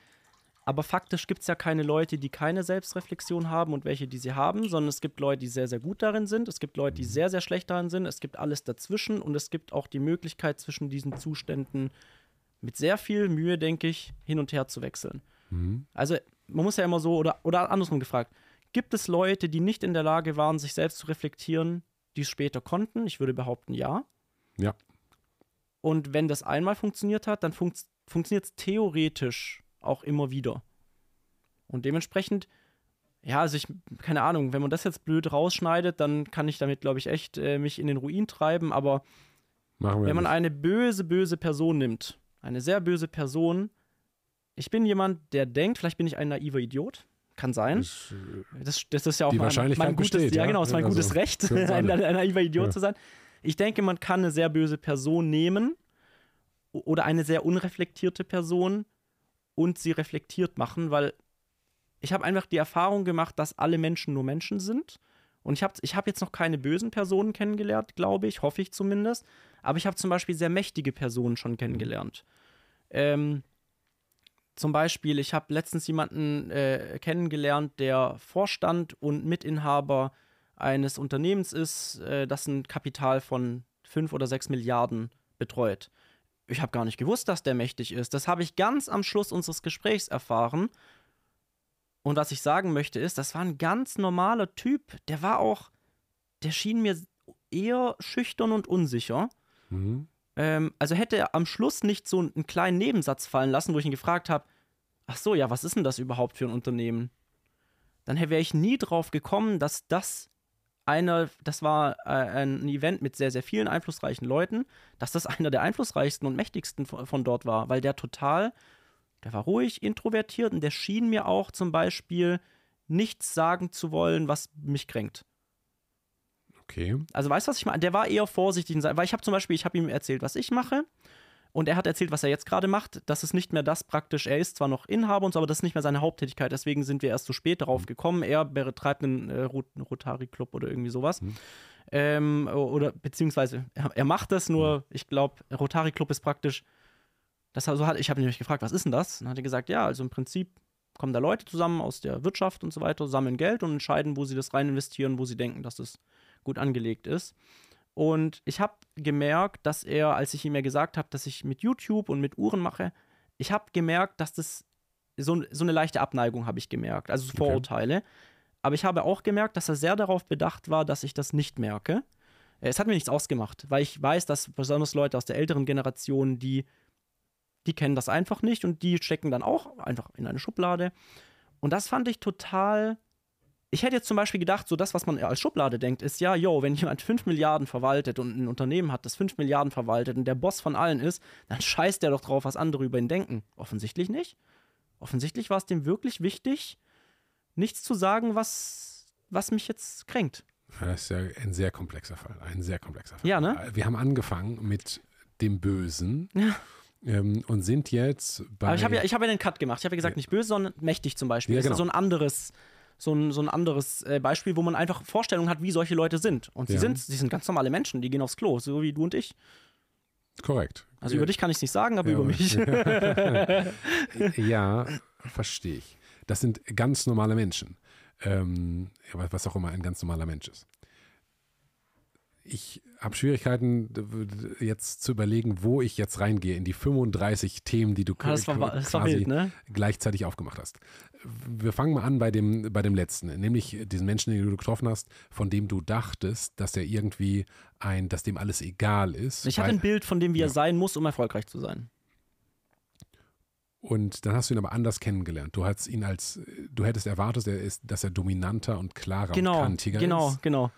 Aber faktisch gibt es ja keine Leute, die keine Selbstreflexion haben und welche, die sie haben, sondern es gibt Leute, die sehr, sehr gut darin sind. Es gibt Leute, die sehr, sehr schlecht darin sind. Es gibt alles dazwischen und es gibt auch die Möglichkeit, zwischen diesen Zuständen mit sehr viel Mühe, denke ich, hin und her zu wechseln. Mhm. Also man muss ja immer so, oder, oder andersrum gefragt, gibt es Leute, die nicht in der Lage waren, sich selbst zu reflektieren, die es später konnten? Ich würde behaupten, ja. Ja. Und wenn das einmal funktioniert hat, dann funkt, funktioniert es theoretisch auch immer wieder. Und dementsprechend, ja, also ich, keine Ahnung, wenn man das jetzt blöd rausschneidet, dann kann ich damit, glaube ich, echt äh, mich in den Ruin treiben. Aber wenn man nicht. eine böse, böse Person nimmt, eine sehr böse Person, ich bin jemand, der denkt, vielleicht bin ich ein naiver Idiot. Kann sein. Das, äh, Das, das ist ja auch mein, mein gutes, besteht, ja, genau, ist mein Also, gutes Recht, ein, ein naiver Idiot Ja. zu sein. Ich denke, man kann eine sehr böse Person nehmen oder eine sehr unreflektierte Person und sie reflektiert machen, weil ich habe einfach die Erfahrung gemacht, dass alle Menschen nur Menschen sind. Und ich habe ich hab jetzt noch keine bösen Personen kennengelernt, glaube ich, hoffe ich zumindest. Aber ich habe zum Beispiel sehr mächtige Personen schon kennengelernt. Ähm, zum Beispiel, ich habe letztens jemanden äh, kennengelernt, der Vorstand und Mitinhaber eines Unternehmens ist, äh, das ein Kapital von 5 oder 6 Milliarden betreut. Ich habe gar nicht gewusst, dass der mächtig ist. Das habe ich ganz am Schluss unseres Gesprächs erfahren. Und was ich sagen möchte ist, das war ein ganz normaler Typ. Der war auch, der schien mir eher schüchtern und unsicher. mhm. Ähm, also hätte er am Schluss nicht so einen kleinen Nebensatz fallen lassen, wo ich ihn gefragt habe, ach so, ja, was ist denn das überhaupt für ein Unternehmen? Dann wäre ich nie drauf gekommen, dass das einer, das war äh, ein Event mit sehr, sehr vielen einflussreichen Leuten, dass das einer der einflussreichsten und mächtigsten von, von dort war, weil der total, der war ruhig, introvertiert und der schien mir auch zum Beispiel nichts sagen zu wollen, was mich kränkt. Okay. Also weißt du, was ich meine? Der war eher vorsichtig, weil ich habe zum Beispiel, ich habe ihm erzählt, was ich mache. Und er hat erzählt, was er jetzt gerade macht. Das ist nicht mehr das praktisch. Er ist zwar noch Inhaber und so, aber das ist nicht mehr seine Haupttätigkeit. Deswegen sind wir erst so spät darauf gekommen. Er betreibt einen äh, Rot Rotary Club oder irgendwie sowas. Mhm. Ähm, oder beziehungsweise er, er macht das, nur ich glaube, Rotary Club ist praktisch. Das so hat, ich habe nämlich gefragt, was ist denn das? Und dann hat er gesagt, ja, also im Prinzip kommen da Leute zusammen aus der Wirtschaft und so weiter, sammeln Geld und entscheiden, wo sie das rein investieren, wo sie denken, dass es gut angelegt ist. Und ich habe gemerkt, dass er, als ich ihm ja gesagt habe, dass ich mit YouTube und mit Uhren mache, ich habe gemerkt, dass das so, so eine leichte Abneigung habe ich gemerkt, also Vorurteile. Aber ich habe auch gemerkt, dass er sehr darauf bedacht war, dass ich das nicht merke. Es hat mir nichts ausgemacht, weil ich weiß, dass besonders Leute aus der älteren Generation, die, die kennen das einfach nicht und die stecken dann auch einfach in eine Schublade. Und das fand ich total ich hätte jetzt zum Beispiel gedacht, so das, was man als Schublade denkt, ist ja, yo, wenn jemand 5 Milliarden verwaltet und ein Unternehmen hat, das 5 Milliarden verwaltet und der Boss von allen ist, dann scheißt der doch drauf, was andere über ihn denken. Offensichtlich nicht. Offensichtlich war es dem wirklich wichtig, nichts zu sagen, was, was mich jetzt kränkt. Ja, Das ist ja ein sehr komplexer Fall. Ein sehr komplexer Fall. Ja, ne? Wir haben angefangen mit dem Bösen Ja. ähm, und sind jetzt bei. Aber ich habe ja, ich hab ja den Cut gemacht. Ich habe ja gesagt, nicht böse, sondern mächtig zum Beispiel. Ja, Das ist genau. so ein anderes, so ein, so ein anderes äh, Beispiel, wo man einfach Vorstellungen hat, wie solche Leute sind. Und sie Ja. sind, sie sind ganz normale Menschen, die gehen aufs Klo, so wie du und ich. Korrekt. Also über dich kann ich es nicht sagen, aber Ja, über mich. ja, verstehe ich. Das sind ganz normale Menschen. ähm, was auch immer ein ganz normaler Mensch ist. Ich habe Schwierigkeiten, jetzt zu überlegen, wo ich jetzt reingehe in die 35 Themen, die du ah, das war, das quasi wild, ne? gleichzeitig aufgemacht hast. Wir fangen mal an bei dem, bei dem letzten, nämlich diesen Menschen, den du getroffen hast, von dem du dachtest, dass er irgendwie ein, dass dem alles egal ist. Ich hatte ein Bild von dem, wie ja. er sein muss, um erfolgreich zu sein. Und dann hast du ihn aber anders kennengelernt. Du hast ihn als, du hättest erwartet, er ist, dass er dominanter und klarer genau, und kantiger genau, ist. Genau, genau.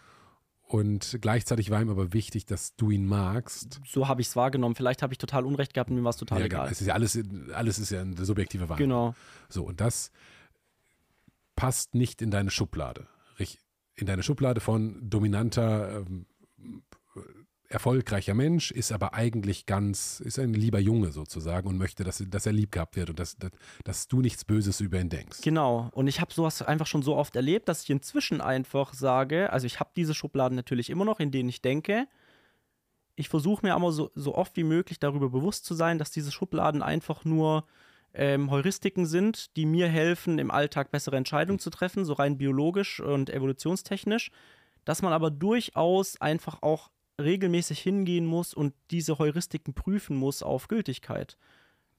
Und gleichzeitig war ihm aber wichtig, dass du ihn magst. So habe ich es wahrgenommen. Vielleicht habe ich total Unrecht gehabt und mir war es total ja, egal. Es ist ja alles, alles ist ja eine subjektive Wahrnehmung. Genau. So, und das passt nicht in deine Schublade. In deine Schublade von dominanter, ähm, erfolgreicher Mensch, ist aber eigentlich ganz, ist ein lieber Junge sozusagen und möchte, dass, dass er lieb gehabt wird und dass, dass, dass du nichts Böses über ihn denkst. Genau. Und ich habe sowas einfach schon so oft erlebt, dass ich inzwischen einfach sage, also ich habe diese Schubladen natürlich immer noch, in denen ich denke. Ich versuche mir aber so, so oft wie möglich darüber bewusst zu sein, dass diese Schubladen einfach nur ähm, Heuristiken sind, die mir helfen, im Alltag bessere Entscheidungen zu treffen, so rein biologisch und evolutionstechnisch. Dass man aber durchaus einfach auch regelmäßig hingehen muss und diese Heuristiken prüfen muss auf Gültigkeit.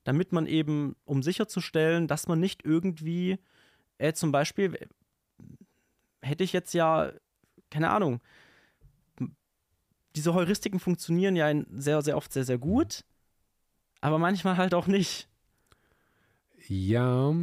Damit man eben, um sicherzustellen, dass man nicht irgendwie, äh, zum Beispiel, hätte ich jetzt ja, keine Ahnung, diese Heuristiken funktionieren ja sehr, sehr oft sehr, sehr gut, aber manchmal halt auch nicht. Ja,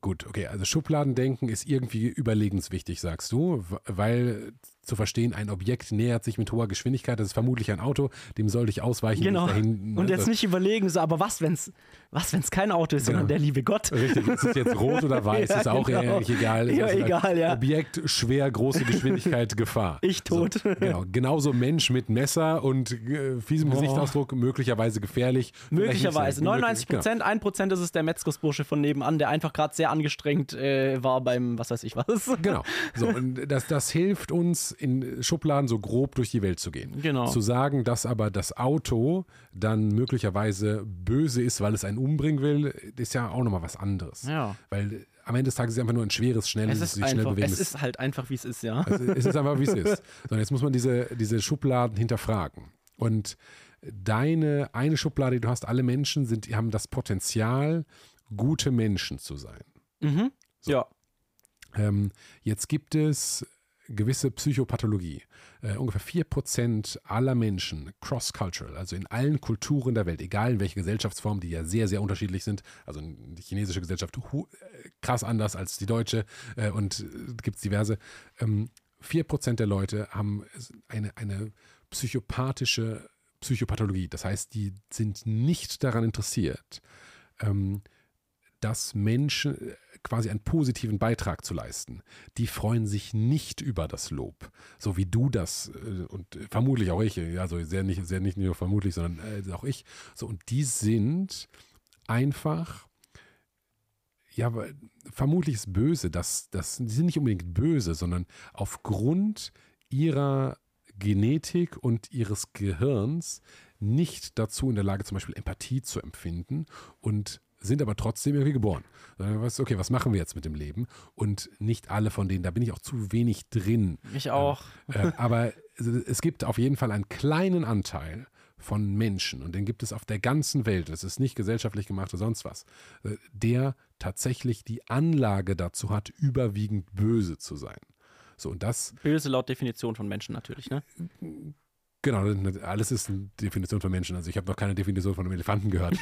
gut, okay, also Schubladendenken ist irgendwie überlegenswichtig, sagst du, weil zu verstehen, ein Objekt nähert sich mit hoher Geschwindigkeit, das ist vermutlich ein Auto, dem sollte ich ausweichen. Genau. Dahin, ne, und jetzt nicht überlegen, so, aber was, wenn es was, wenn's kein Auto ist, genau. sondern der liebe Gott. Richtig, ist es jetzt rot oder weiß, ja, ist auch genau. ehrlich egal. Ja, egal, ja. Objekt, schwer, große Geschwindigkeit, Gefahr. Ich tot. So, genau, genauso Mensch mit Messer und äh, fiesem oh. Gesichtsausdruck, möglicherweise gefährlich. Möglicherweise. 99 Prozent, genau. 1 Prozent ist es der Metzgersbursche von nebenan, der einfach gerade sehr angestrengt äh, war beim, was weiß ich was. Genau. So, und das, das hilft uns in Schubladen so grob durch die Welt zu gehen. Genau. Zu sagen, dass aber das Auto dann möglicherweise böse ist, weil es einen umbringen will, ist ja auch nochmal was anderes. Ja. Weil am Ende des Tages ist es einfach nur ein schweres, schnelles, es ist sich schnell Es ist halt einfach, wie es ist, ja. Also, es ist einfach, wie es ist. So, jetzt muss man diese, diese Schubladen hinterfragen. Und deine eine Schublade, die du hast, alle Menschen sind, haben das Potenzial, gute Menschen zu sein. Mhm. So. Ja. Ähm, jetzt gibt es gewisse Psychopathologie. Äh, ungefähr 4% aller Menschen, cross-cultural, also in allen Kulturen der Welt, egal in welcher Gesellschaftsform, die ja sehr, sehr unterschiedlich sind, also die chinesische Gesellschaft äh, krass anders als die deutsche äh, und äh, gibt es diverse, ähm, 4% der Leute haben eine, eine psychopathische Psychopathologie. Das heißt, die sind nicht daran interessiert, ähm, dass Menschen quasi einen positiven Beitrag zu leisten. Die freuen sich nicht über das Lob, so wie du das äh, und vermutlich auch ich, also sehr nicht, sehr nicht nur vermutlich, sondern äh, auch ich. So und die sind einfach ja, vermutlich ist böse, dass das die sind nicht unbedingt böse, sondern aufgrund ihrer Genetik und ihres Gehirns nicht dazu in der Lage, zum Beispiel Empathie zu empfinden und sind aber trotzdem irgendwie geboren. Okay, was machen wir jetzt mit dem Leben? Und nicht alle von denen, da bin ich auch zu wenig drin. Ich auch. Äh, aber es gibt auf jeden Fall einen kleinen Anteil von Menschen, und den gibt es auf der ganzen Welt, das ist nicht gesellschaftlich gemacht oder sonst was, äh, der tatsächlich die Anlage dazu hat, überwiegend böse zu sein. So, und das. Böse laut Definition von Menschen natürlich, ne? Genau, alles ist eine Definition von Menschen. Also ich habe noch keine Definition von einem Elefanten gehört.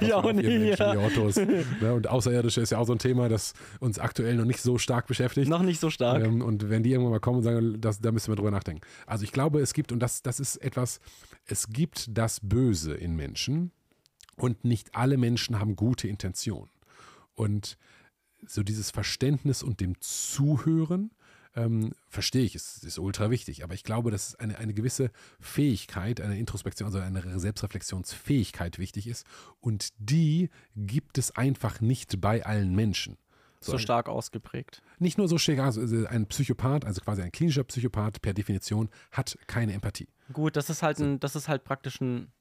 Ich auch nicht. Menschen, Autos. Ne? Und Außerirdische ist ja auch so ein Thema, das uns aktuell noch nicht so stark beschäftigt. Noch nicht so stark. Ähm, und wenn die irgendwann mal kommen und sagen, das, da müssen wir drüber nachdenken. Also ich glaube, es gibt, und das, das ist etwas, es gibt das Böse in Menschen und nicht alle Menschen haben gute Intentionen. Und so dieses Verständnis und dem Zuhören ähm, verstehe ich, es ist ultra wichtig. Aber ich glaube, dass eine, eine gewisse Fähigkeit, eine Introspektion, also eine Selbstreflexionsfähigkeit wichtig ist. Und die gibt es einfach nicht bei allen Menschen. So, so stark ausgeprägt. Nicht nur so stark, also ein Psychopath, also quasi ein klinischer Psychopath per Definition, hat keine Empathie. Gut, das ist halt, ein, das ist halt praktisch ein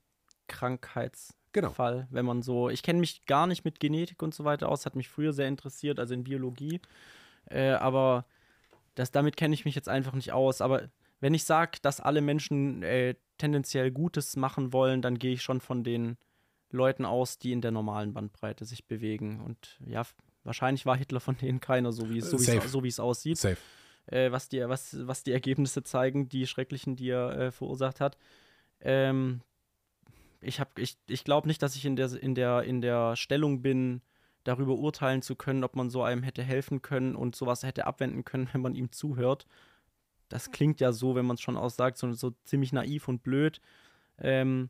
Krankheitsfall, genau. wenn man so. Ich kenne mich gar nicht mit Genetik und so weiter aus, hat mich früher sehr interessiert, also in Biologie. Äh, aber das, damit kenne ich mich jetzt einfach nicht aus. Aber wenn ich sage, dass alle Menschen äh, tendenziell Gutes machen wollen, dann gehe ich schon von den Leuten aus, die in der normalen Bandbreite sich bewegen. Und ja, wahrscheinlich war Hitler von denen keiner, so wie es, so wie's, so wie's aussieht. Safe. Äh, was, die, was, was die Ergebnisse zeigen, die schrecklichen, die er äh, verursacht hat. Ähm, ich ich, ich glaube nicht, dass ich in der, in, der, in der Stellung bin, darüber urteilen zu können, ob man so einem hätte helfen können und sowas hätte abwenden können, wenn man ihm zuhört. Das klingt ja so, wenn man es schon aussagt, so, so ziemlich naiv und blöd. Ähm,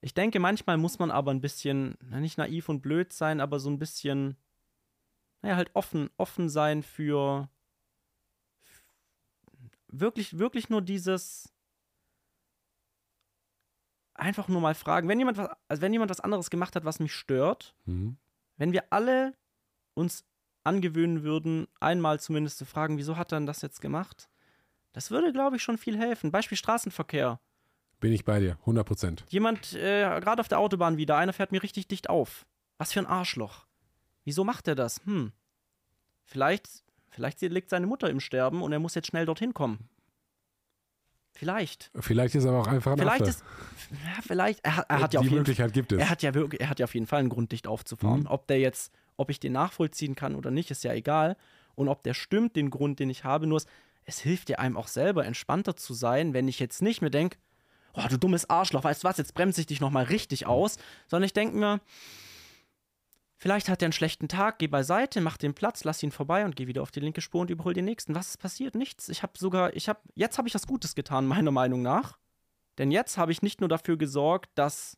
ich denke, manchmal muss man aber ein bisschen, nicht naiv und blöd sein, aber so ein bisschen, naja, halt offen, offen sein für wirklich, wirklich nur dieses einfach nur mal fragen, wenn jemand was, also wenn jemand was anderes gemacht hat, was mich stört, Mhm. Wenn wir alle uns angewöhnen würden, einmal zumindest zu fragen, wieso hat er denn das jetzt gemacht? Das würde, glaube ich, schon viel helfen. Beispiel Straßenverkehr. Bin ich bei dir, 100 Prozent. Jemand, äh, gerade auf der Autobahn wieder, einer fährt mir richtig dicht auf. Was für ein Arschloch. Wieso macht er das? Hm. Vielleicht, vielleicht liegt seine Mutter im Sterben und er muss jetzt schnell dorthin kommen. Vielleicht. Vielleicht ist er aber auch einfach ein Vielleicht Affe. ist. Ja, vielleicht. Er, hat- er hat ja auf Die jeden Möglichkeit gibt es. er hat ja wirklich, er hat ja auf jeden Fall einen Grund, dicht aufzufahren. Mhm. Ob der jetzt, ob ich den nachvollziehen kann oder nicht, ist ja egal. Und ob der stimmt, den Grund, den ich habe, nur es, es hilft ja einem auch selber, entspannter zu sein, wenn ich jetzt nicht mir denke, oh, du dummes Arschloch, weißt du was, jetzt bremse ich dich nochmal richtig aus, sondern ich denke mir, vielleicht hat er einen schlechten Tag, geh beiseite, mach den Platz, lass ihn vorbei und geh wieder auf die linke Spur und überhol den nächsten. Was ist passiert? Nichts. Ich habe sogar, ich habe, jetzt habe ich was Gutes getan, meiner Meinung nach. Denn jetzt habe ich nicht nur dafür gesorgt, dass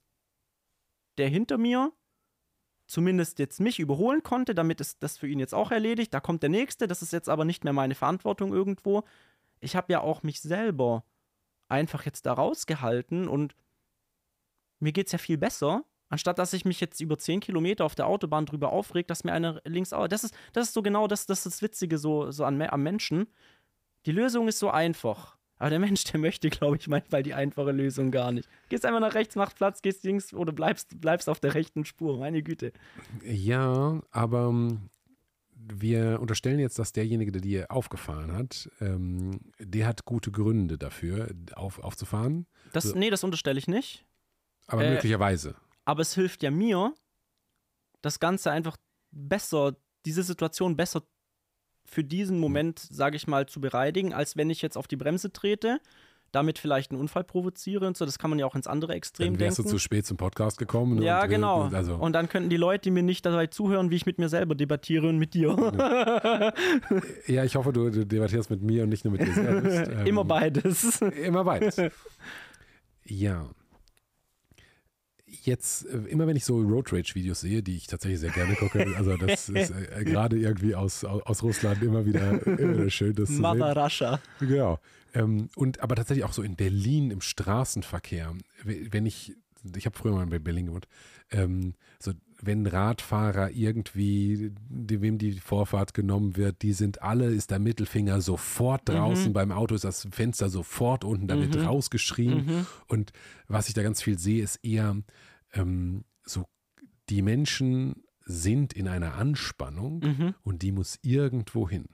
der hinter mir zumindest jetzt mich überholen konnte, damit ist das für ihn jetzt auch erledigt. Da kommt der nächste, das ist jetzt aber nicht mehr meine Verantwortung irgendwo. Ich habe ja auch mich selber einfach jetzt da rausgehalten und mir geht es ja viel besser, anstatt dass ich mich jetzt über 10 Kilometer auf der Autobahn drüber aufregt, dass mir einer links das ist das ist so genau das das das Witzige so so an, am Menschen. Die Lösung ist so einfach. Aber der Mensch, der möchte, glaube ich, manchmal die einfache Lösung gar nicht. Gehst einfach nach rechts, mach Platz, gehst links oder bleibst, bleibst auf der rechten Spur. Meine Güte. Ja, aber ähm, wir unterstellen jetzt, dass derjenige, der dir aufgefahren hat, ähm, der hat gute Gründe dafür, auf, aufzufahren. Das, So. Nee, das unterstelle ich nicht. Aber Äh, möglicherweise. Aber es hilft ja mir, das Ganze einfach besser, diese Situation besser für diesen Moment, sage ich mal, zu bereinigen, als wenn ich jetzt auf die Bremse trete, damit vielleicht einen Unfall provoziere und so. Das kann man ja auch ins andere Extrem Dann wärst du denken. zu spät zum Podcast gekommen. ja, und, äh, genau. Also, Und dann könnten die Leute mir nicht dabei zuhören, wie ich mit mir selber debattiere und mit dir. ja, ich hoffe, du, du debattierst mit mir und nicht nur mit dir selbst. Ähm, Immer beides. Immer beides. Ja. Jetzt, äh, immer wenn ich so Road Rage-Videos sehe, die ich tatsächlich sehr gerne gucke, also das ist äh, gerade irgendwie aus, aus Russland immer wieder, immer wieder schön, das zu sehen. Mother Russia. Genau. Ähm, und aber tatsächlich auch so in Berlin im Straßenverkehr, wenn ich, ich habe früher mal in Berlin gewohnt, ähm, so wenn Radfahrer irgendwie, die, wem die Vorfahrt genommen wird, die sind alle, ist der Mittelfinger sofort draußen, beim Auto ist das Fenster sofort unten, da wird rausgeschrien. Und was ich da ganz viel sehe, ist eher ähm, so, die Menschen sind in einer Anspannung Mhm. und die muss irgendwo hin.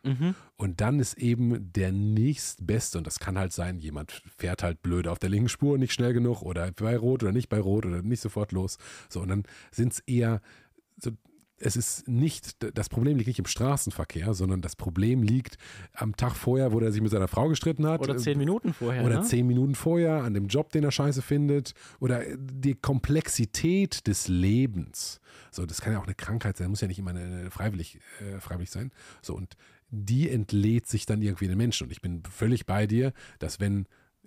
Und dann ist eben der nächstbeste, und das kann halt sein, jemand fährt halt blöd auf der linken Spur, nicht schnell genug oder bei Rot oder nicht bei Rot oder nicht sofort los. So, und dann sind es eher es ist nicht, das Problem liegt nicht im Straßenverkehr, sondern das Problem liegt am Tag vorher, wo er sich mit seiner Frau gestritten hat. Oder zehn Minuten vorher. Oder ne? zehn Minuten vorher an dem Job, den er scheiße findet. Oder die Komplexität des Lebens. So, das kann ja auch eine Krankheit sein, muss ja nicht immer eine, eine freiwillig, äh, freiwillig sein. So, und die entlädt sich dann irgendwie in den Menschen. Und ich bin völlig bei dir, dass wenn,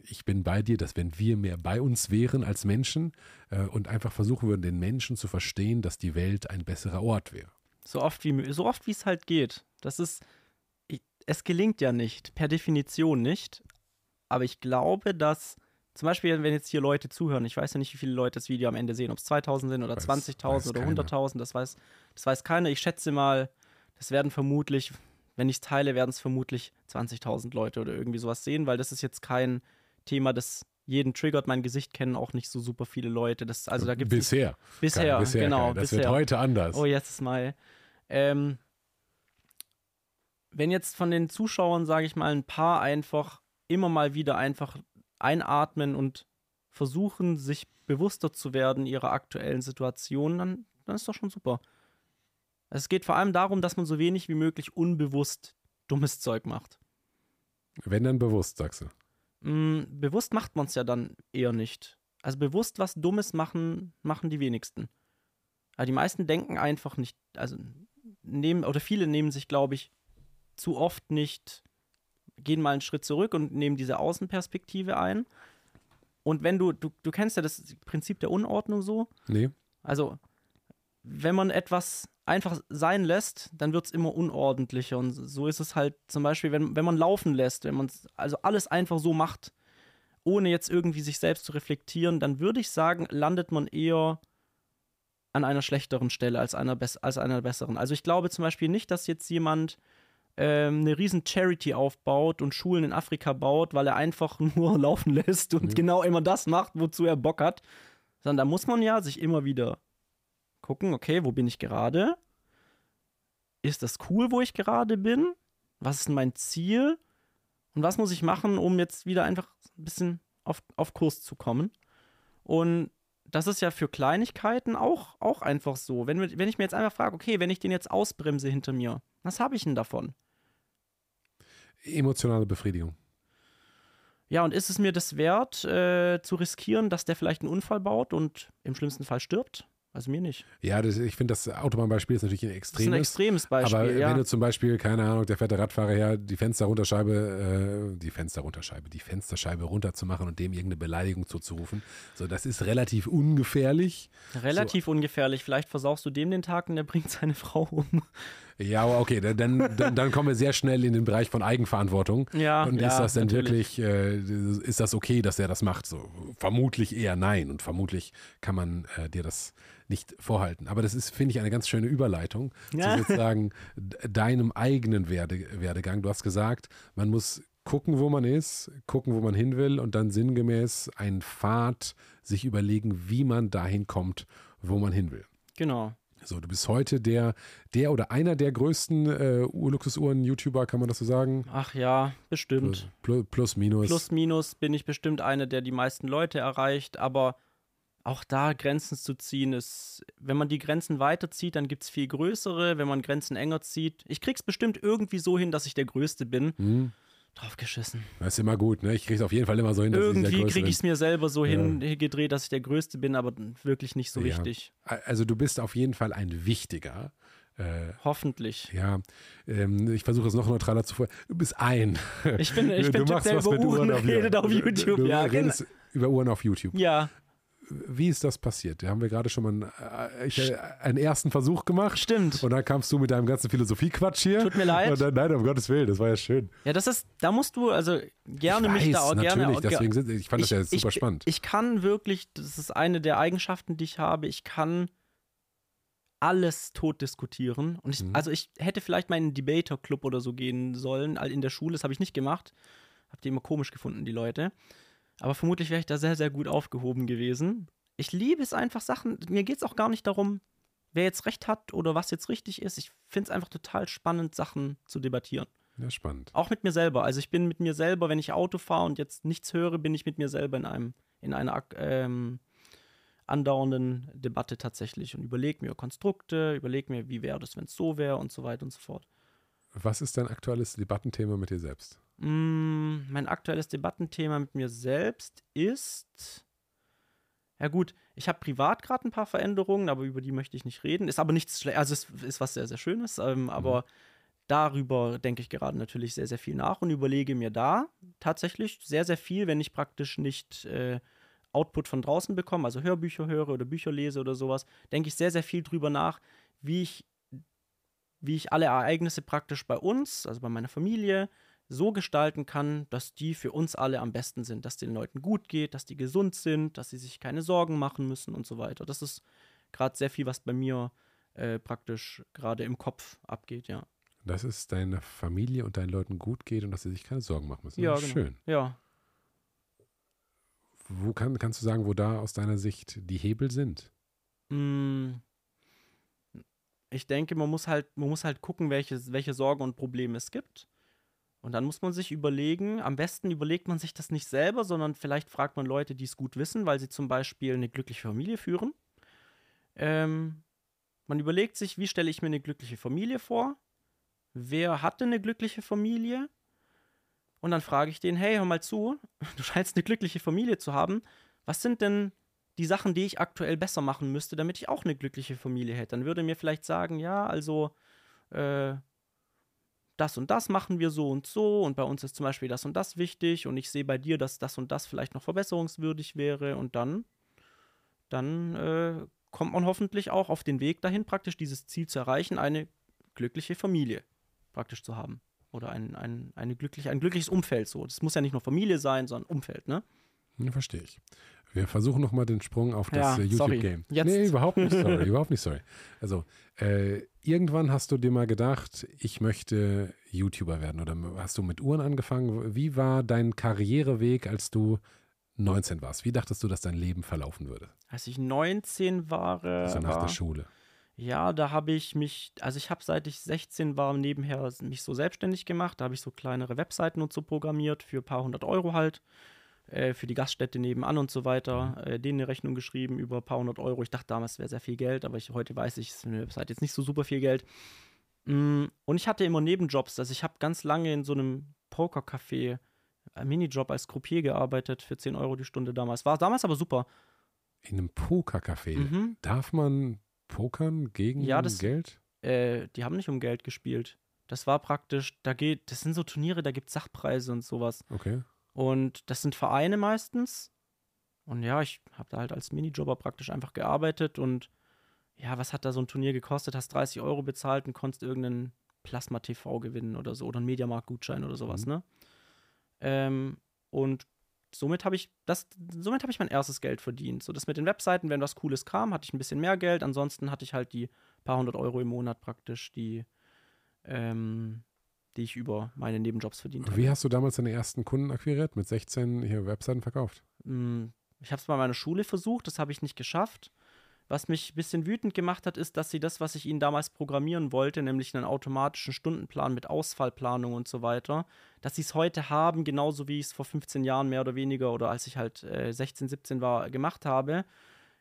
ich bin bei dir, dass wenn wir mehr bei uns wären als Menschen äh, und einfach versuchen würden, den Menschen zu verstehen, dass die Welt ein besserer Ort wäre. So oft wie so oft wie es halt geht. Das ist ich, es gelingt ja nicht, per Definition nicht, aber ich glaube, dass zum Beispiel, wenn jetzt hier Leute zuhören, ich weiß ja nicht, wie viele Leute das Video am Ende sehen, ob es 2000 sind oder Weiß- 20.000 weiß oder keiner. 100.000, das weiß, das weiß keiner. Ich schätze mal, das werden vermutlich, wenn ich es teile, werden es vermutlich 20.000 Leute oder irgendwie sowas sehen, weil das ist jetzt kein Thema, das jeden triggert. Mein Gesicht kennen auch nicht so super viele Leute. Das, also da gibt es bisher. bisher, Keine- bisher genau. Das bisher. wird heute anders. Oh, jetzt ist mal. Ähm, wenn jetzt von den Zuschauern, sage ich mal, ein paar einfach immer mal wieder einfach einatmen und versuchen, sich bewusster zu werden ihrer aktuellen Situation, dann, dann ist doch schon super. Es geht vor allem darum, dass man so wenig wie möglich unbewusst dummes Zeug macht. Wenn dann bewusst, sagst du. Mm, bewusst macht man es ja dann eher nicht. Also bewusst was Dummes machen, machen die wenigsten. Aber die meisten denken einfach nicht, also nehmen, oder viele nehmen sich, glaube ich, zu oft nicht, gehen mal einen Schritt zurück und nehmen diese Außenperspektive ein. Und wenn du, du, du kennst ja das Prinzip der Unordnung so. Nee. Also, wenn man etwas einfach sein lässt, dann wird es immer unordentlicher. Und so ist es halt zum Beispiel, wenn, wenn man laufen lässt, wenn man also alles einfach so macht, ohne jetzt irgendwie sich selbst zu reflektieren, dann würde ich sagen, landet man eher an einer schlechteren Stelle als einer, als einer besseren. Also ich glaube zum Beispiel nicht, dass jetzt jemand ähm, eine riesen Charity aufbaut und Schulen in Afrika baut, weil er einfach nur laufen lässt und mhm. genau immer das macht, wozu er Bock hat. Sondern da muss man ja sich immer wieder gucken, okay, wo bin ich gerade? Ist das cool, wo ich gerade bin? Was ist mein Ziel? Und was muss ich machen, um jetzt wieder einfach ein bisschen auf, auf Kurs zu kommen? Und das ist ja für Kleinigkeiten auch, auch einfach so. Wenn, wenn ich mir jetzt einfach frage, okay, wenn ich den jetzt ausbremse hinter mir, was habe ich denn davon? Emotionale Befriedigung. Ja, und ist es mir das wert, äh, zu riskieren, dass der vielleicht einen Unfall baut und im schlimmsten Fall stirbt? Also mir nicht. Ja, das, ich finde, das Autobahnbeispiel ist natürlich ein extremes. Das ist ein extremes Beispiel. Aber ja. wenn du zum Beispiel, keine Ahnung, der fährt der Radfahrer her, die Fensterrunterscheibe, äh, die Fensterrunterscheibe, die Fensterscheibe runterzumachen und dem irgendeine Beleidigung zuzurufen, so, das ist relativ ungefährlich. Relativ so. ungefährlich. Vielleicht versauchst du dem den Tag und der bringt seine Frau um. Ja, okay, dann, dann, dann kommen wir sehr schnell in den Bereich von Eigenverantwortung. Ja, und ja, ist das denn natürlich. wirklich, äh, ist das okay, dass er das macht? So, vermutlich eher nein. Und vermutlich kann man äh, dir das nicht vorhalten. Aber das ist, finde ich, eine ganz schöne Überleitung ja. zu sozusagen deinem eigenen Werde, Werdegang. Du hast gesagt, man muss gucken, wo man ist, gucken, wo man hin will und dann sinngemäß einen Pfad sich überlegen, wie man dahin kommt, wo man hin will. Genau. So, du bist heute der, der oder einer der größten äh, Luxusuhren-YouTuber, kann man das so sagen? Ach ja, bestimmt. Plus, plus, plus, minus. Plus, minus bin ich bestimmt einer, der die meisten Leute erreicht, aber auch da Grenzen zu ziehen ist, wenn man die Grenzen weiterzieht, dann gibt es viel größere. Wenn man Grenzen enger zieht, ich krieg's bestimmt irgendwie so hin, dass ich der Größte bin. Mhm. Draufgeschissen. Das ist immer gut, ne? Ich krieg's auf jeden Fall immer so hin, dass Irgendwie ich kriege ich es mir selber so ja. hingedreht, dass ich der Größte bin, aber wirklich nicht so ja. wichtig. Also du bist auf jeden Fall ein wichtiger. Äh, Hoffentlich. Ja, ähm, ich versuche es noch neutraler zu vor. Du bist ein. Ich bin, ich bin du machst der über Uhren redet auf YouTube. Du, ja, redest genau. über Uhren auf YouTube. Ja. Wie ist das passiert? Da haben wir gerade schon mal einen, äh, äh, einen, ersten Versuch gemacht. Stimmt. Und dann kamst du mit deinem ganzen Philosophiequatsch hier. Tut mir leid. Dann, nein, um Gottes Willen, das war ja schön. Ja, das ist, da musst du also gerne ich mich da auch gerne. Natürlich, deswegen sind, ich fand ich, das ja super ich, spannend. Ich kann wirklich, das ist eine der Eigenschaften, die ich habe, ich kann alles tot diskutieren. Und ich, mhm. also ich hätte vielleicht meinen Debater-Club oder so gehen sollen in der Schule, das habe ich nicht gemacht. Hab die immer komisch gefunden, die Leute. Aber vermutlich wäre ich da sehr, sehr gut aufgehoben gewesen. Ich liebe es einfach Sachen. Mir geht es auch gar nicht darum, wer jetzt recht hat oder was jetzt richtig ist. Ich finde es einfach total spannend, Sachen zu debattieren. Ja, spannend. Auch mit mir selber. Also ich bin mit mir selber, wenn ich Auto fahre und jetzt nichts höre, bin ich mit mir selber in einem, in einer ähm, andauernden Debatte tatsächlich und überlege mir Konstrukte, überlege mir, wie wäre das, wenn es so wäre und so weiter und so fort. Was ist dein aktuelles Debattenthema mit dir selbst? Mm, mein aktuelles Debattenthema mit mir selbst ist ja gut, ich habe privat gerade ein paar Veränderungen, aber über die möchte ich nicht reden. Ist aber nichts schlecht, also es ist was sehr, sehr Schönes, ähm, mhm. aber darüber denke ich gerade natürlich sehr, sehr viel nach und überlege mir da tatsächlich sehr, sehr viel, wenn ich praktisch nicht äh, Output von draußen bekomme, also Hörbücher höre oder Bücher lese oder sowas, denke ich sehr, sehr viel drüber nach, wie ich, wie ich alle Ereignisse praktisch bei uns, also bei meiner Familie, so gestalten kann, dass die für uns alle am besten sind, dass den Leuten gut geht, dass die gesund sind, dass sie sich keine Sorgen machen müssen und so weiter. Das ist gerade sehr viel, was bei mir äh, praktisch gerade im Kopf abgeht, ja. Dass es deiner Familie und deinen Leuten gut geht und dass sie sich keine Sorgen machen müssen. Ja, genau. schön. Ja. Wo kann, kannst du sagen, wo da aus deiner Sicht die Hebel sind? Mm, ich denke, man muss halt, man muss halt gucken, welche, welche Sorgen und Probleme es gibt. Und dann muss man sich überlegen, am besten überlegt man sich das nicht selber, sondern vielleicht fragt man Leute, die es gut wissen, weil sie zum Beispiel eine glückliche Familie führen. Ähm, man überlegt sich, wie stelle ich mir eine glückliche Familie vor? Wer hatte eine glückliche Familie? Und dann frage ich den, hey, hör mal zu, du scheinst eine glückliche Familie zu haben. Was sind denn die Sachen, die ich aktuell besser machen müsste, damit ich auch eine glückliche Familie hätte? Dann würde mir vielleicht sagen, ja, also äh, das und das machen wir so und so und bei uns ist zum Beispiel das und das wichtig und ich sehe bei dir, dass das und das vielleicht noch verbesserungswürdig wäre und dann, dann äh, kommt man hoffentlich auch auf den Weg dahin, praktisch dieses Ziel zu erreichen, eine glückliche Familie praktisch zu haben. Oder ein, ein, eine glückliche, ein glückliches Umfeld so. Das muss ja nicht nur Familie sein, sondern Umfeld, ne? Ja, verstehe ich. Wir versuchen nochmal den Sprung auf das Ja, äh. YouTube-Game. Nee, überhaupt nicht sorry. überhaupt nicht sorry. Also, äh, irgendwann hast du dir mal gedacht, ich möchte YouTuber werden. Oder hast du mit Uhren angefangen? Wie war dein Karriereweg, als du 19 warst? Wie dachtest du, dass dein Leben verlaufen würde? Als ich 19 war, Also nach war der Schule. ja, da habe ich mich, also ich habe seit ich 16 war nebenher mich so selbstständig gemacht. Da habe ich so kleinere Webseiten und so programmiert für ein paar hundert Euro halt. Äh, für die Gaststätte nebenan und so weiter. Äh, denen eine Rechnung geschrieben über ein paar hundert Euro. Ich dachte damals wäre sehr viel Geld, aber ich, heute weiß ich, es ist eine Website jetzt nicht so super viel Geld. Mm, Und ich hatte immer Nebenjobs. Also ich habe ganz lange in so einem Pokercafé, ein Minijob als Croupier gearbeitet für 10 Euro die Stunde damals. War damals aber super. In einem Pokercafé. Mhm. Darf man pokern gegen Ja, das- Geld? Äh, die haben nicht um Geld gespielt. Das war praktisch, da geht, das sind so Turniere, da gibt es Sachpreise und sowas. Okay. Und das sind Vereine meistens. Und ja, ich habe da halt als Minijobber praktisch einfach gearbeitet und ja, was hat da so ein Turnier gekostet? Hast 30 Euro bezahlt und konntest irgendeinen Plasma-TV gewinnen oder so oder einen Mediamarkt-Gutschein oder sowas, Mhm. ne? Ähm, und somit habe ich das, somit habe ich mein erstes Geld verdient. So das mit den Webseiten, wenn was Cooles kam, hatte ich ein bisschen mehr Geld. Ansonsten hatte ich halt die paar hundert Euro im Monat praktisch, die, ähm, die ich über meine Nebenjobs verdient habe. Wie hast du damals deine ersten Kunden akquiriert? Mit 16 hier Webseiten verkauft? Mm, Ich habe es bei meiner Schule versucht, das habe ich nicht geschafft. Was mich ein bisschen wütend gemacht hat, ist, dass sie das, was ich ihnen damals programmieren wollte, nämlich einen automatischen Stundenplan mit Ausfallplanung und so weiter, dass sie es heute haben, genauso wie ich es vor 15 Jahren mehr oder weniger oder als ich halt äh, 16, 17 war, gemacht habe.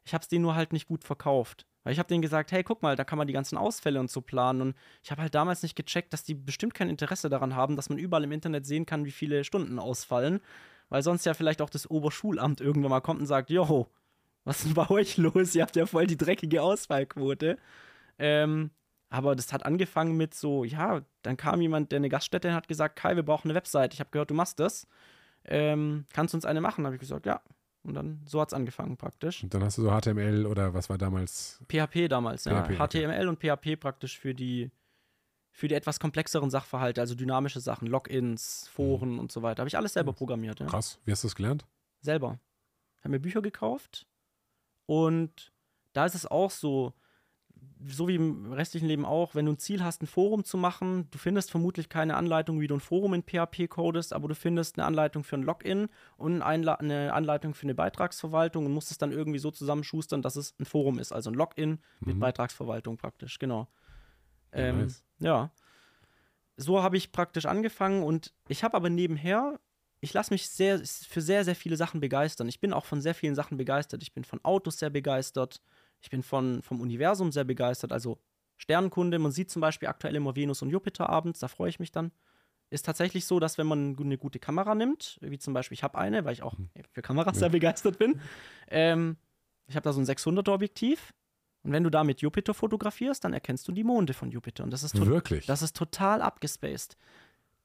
Ich habe es denen nur halt nicht gut verkauft. Weil ich habe denen gesagt, hey, guck mal, da kann man die ganzen Ausfälle und so planen. Und ich habe halt damals nicht gecheckt, dass die bestimmt kein Interesse daran haben, dass man überall im Internet sehen kann, wie viele Stunden ausfallen. Weil sonst ja vielleicht auch das Oberschulamt irgendwann mal kommt und sagt, jo, was ist denn bei euch los? Ihr habt ja voll die dreckige Ausfallquote. Ähm, aber das hat angefangen mit so, ja, dann kam jemand, der eine Gaststätte hat gesagt, Kai, wir brauchen eine Website. Ich habe gehört, du machst das. Ähm, kannst du uns eine machen? habe ich gesagt, ja. Und dann, so hat es angefangen praktisch. Und dann hast du so HTML oder was war damals? PHP damals, ja. PHP, okay. HTML und PHP praktisch für die, für die etwas komplexeren Sachverhalte, also dynamische Sachen, Logins, Foren und so weiter. Habe ich alles selber programmiert, ja. Krass. Wie hast du das gelernt? Selber. Ich habe mir Bücher gekauft und da ist es auch so, so wie im restlichen Leben auch, wenn du ein Ziel hast, ein Forum zu machen, du findest vermutlich keine Anleitung, wie du ein Forum in PHP codest, aber du findest eine Anleitung für ein Login und eine, Anleitung für eine Beitragsverwaltung und musst es dann irgendwie so zusammenschustern, dass es ein Forum ist, also ein Login mit Mhm. Beitragsverwaltung praktisch, genau. Ja, Ähm, nice. ja. So habe ich praktisch angefangen und ich habe aber nebenher, ich lasse mich sehr für sehr, sehr viele Sachen begeistern. Ich bin auch von sehr vielen Sachen begeistert. Ich bin von Autos sehr begeistert. Ich bin von, vom Universum sehr begeistert. Also Sternenkunde, man sieht zum Beispiel aktuell immer Venus und Jupiter abends, da freue ich mich dann. Ist tatsächlich so, dass wenn man eine gute Kamera nimmt, wie zum Beispiel, ich habe eine, weil ich auch für Kameras sehr begeistert bin, ähm, ich habe da so ein 600er Objektiv und wenn du da mit Jupiter fotografierst, dann erkennst du die Monde von Jupiter und das ist, Wirklich? das ist total abgespaced.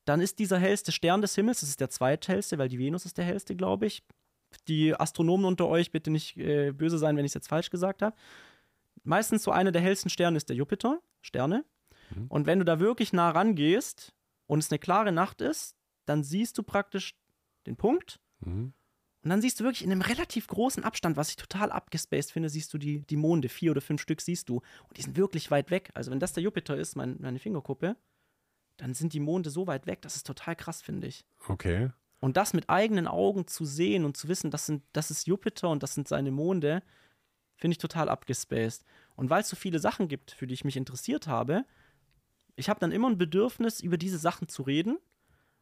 Dann ist dieser hellste Stern des Himmels, das ist der zweithellste, weil die Venus ist der hellste, glaube ich. Die Astronomen unter euch bitte nicht äh, böse sein, wenn ich es jetzt falsch gesagt habe. Meistens so einer der hellsten Sterne ist der Jupiter, Sterne. Mhm. Und wenn du da wirklich nah rangehst und es eine klare Nacht ist, dann siehst du praktisch den Punkt Mhm. und dann siehst du wirklich in einem relativ großen Abstand, was ich total abgespaced finde, siehst du die, die Monde, vier oder fünf Stück siehst du. Und die sind wirklich weit weg. Also wenn das der Jupiter ist, mein, meine Fingerkuppe, dann sind die Monde so weit weg, das ist total krass, finde ich. Okay. Und das mit eigenen Augen zu sehen und zu wissen, das, sind, das ist Jupiter und das sind seine Monde, finde ich total abgespaced. Und weil es so viele Sachen gibt, für die ich mich interessiert habe, ich habe dann immer ein Bedürfnis, über diese Sachen zu reden.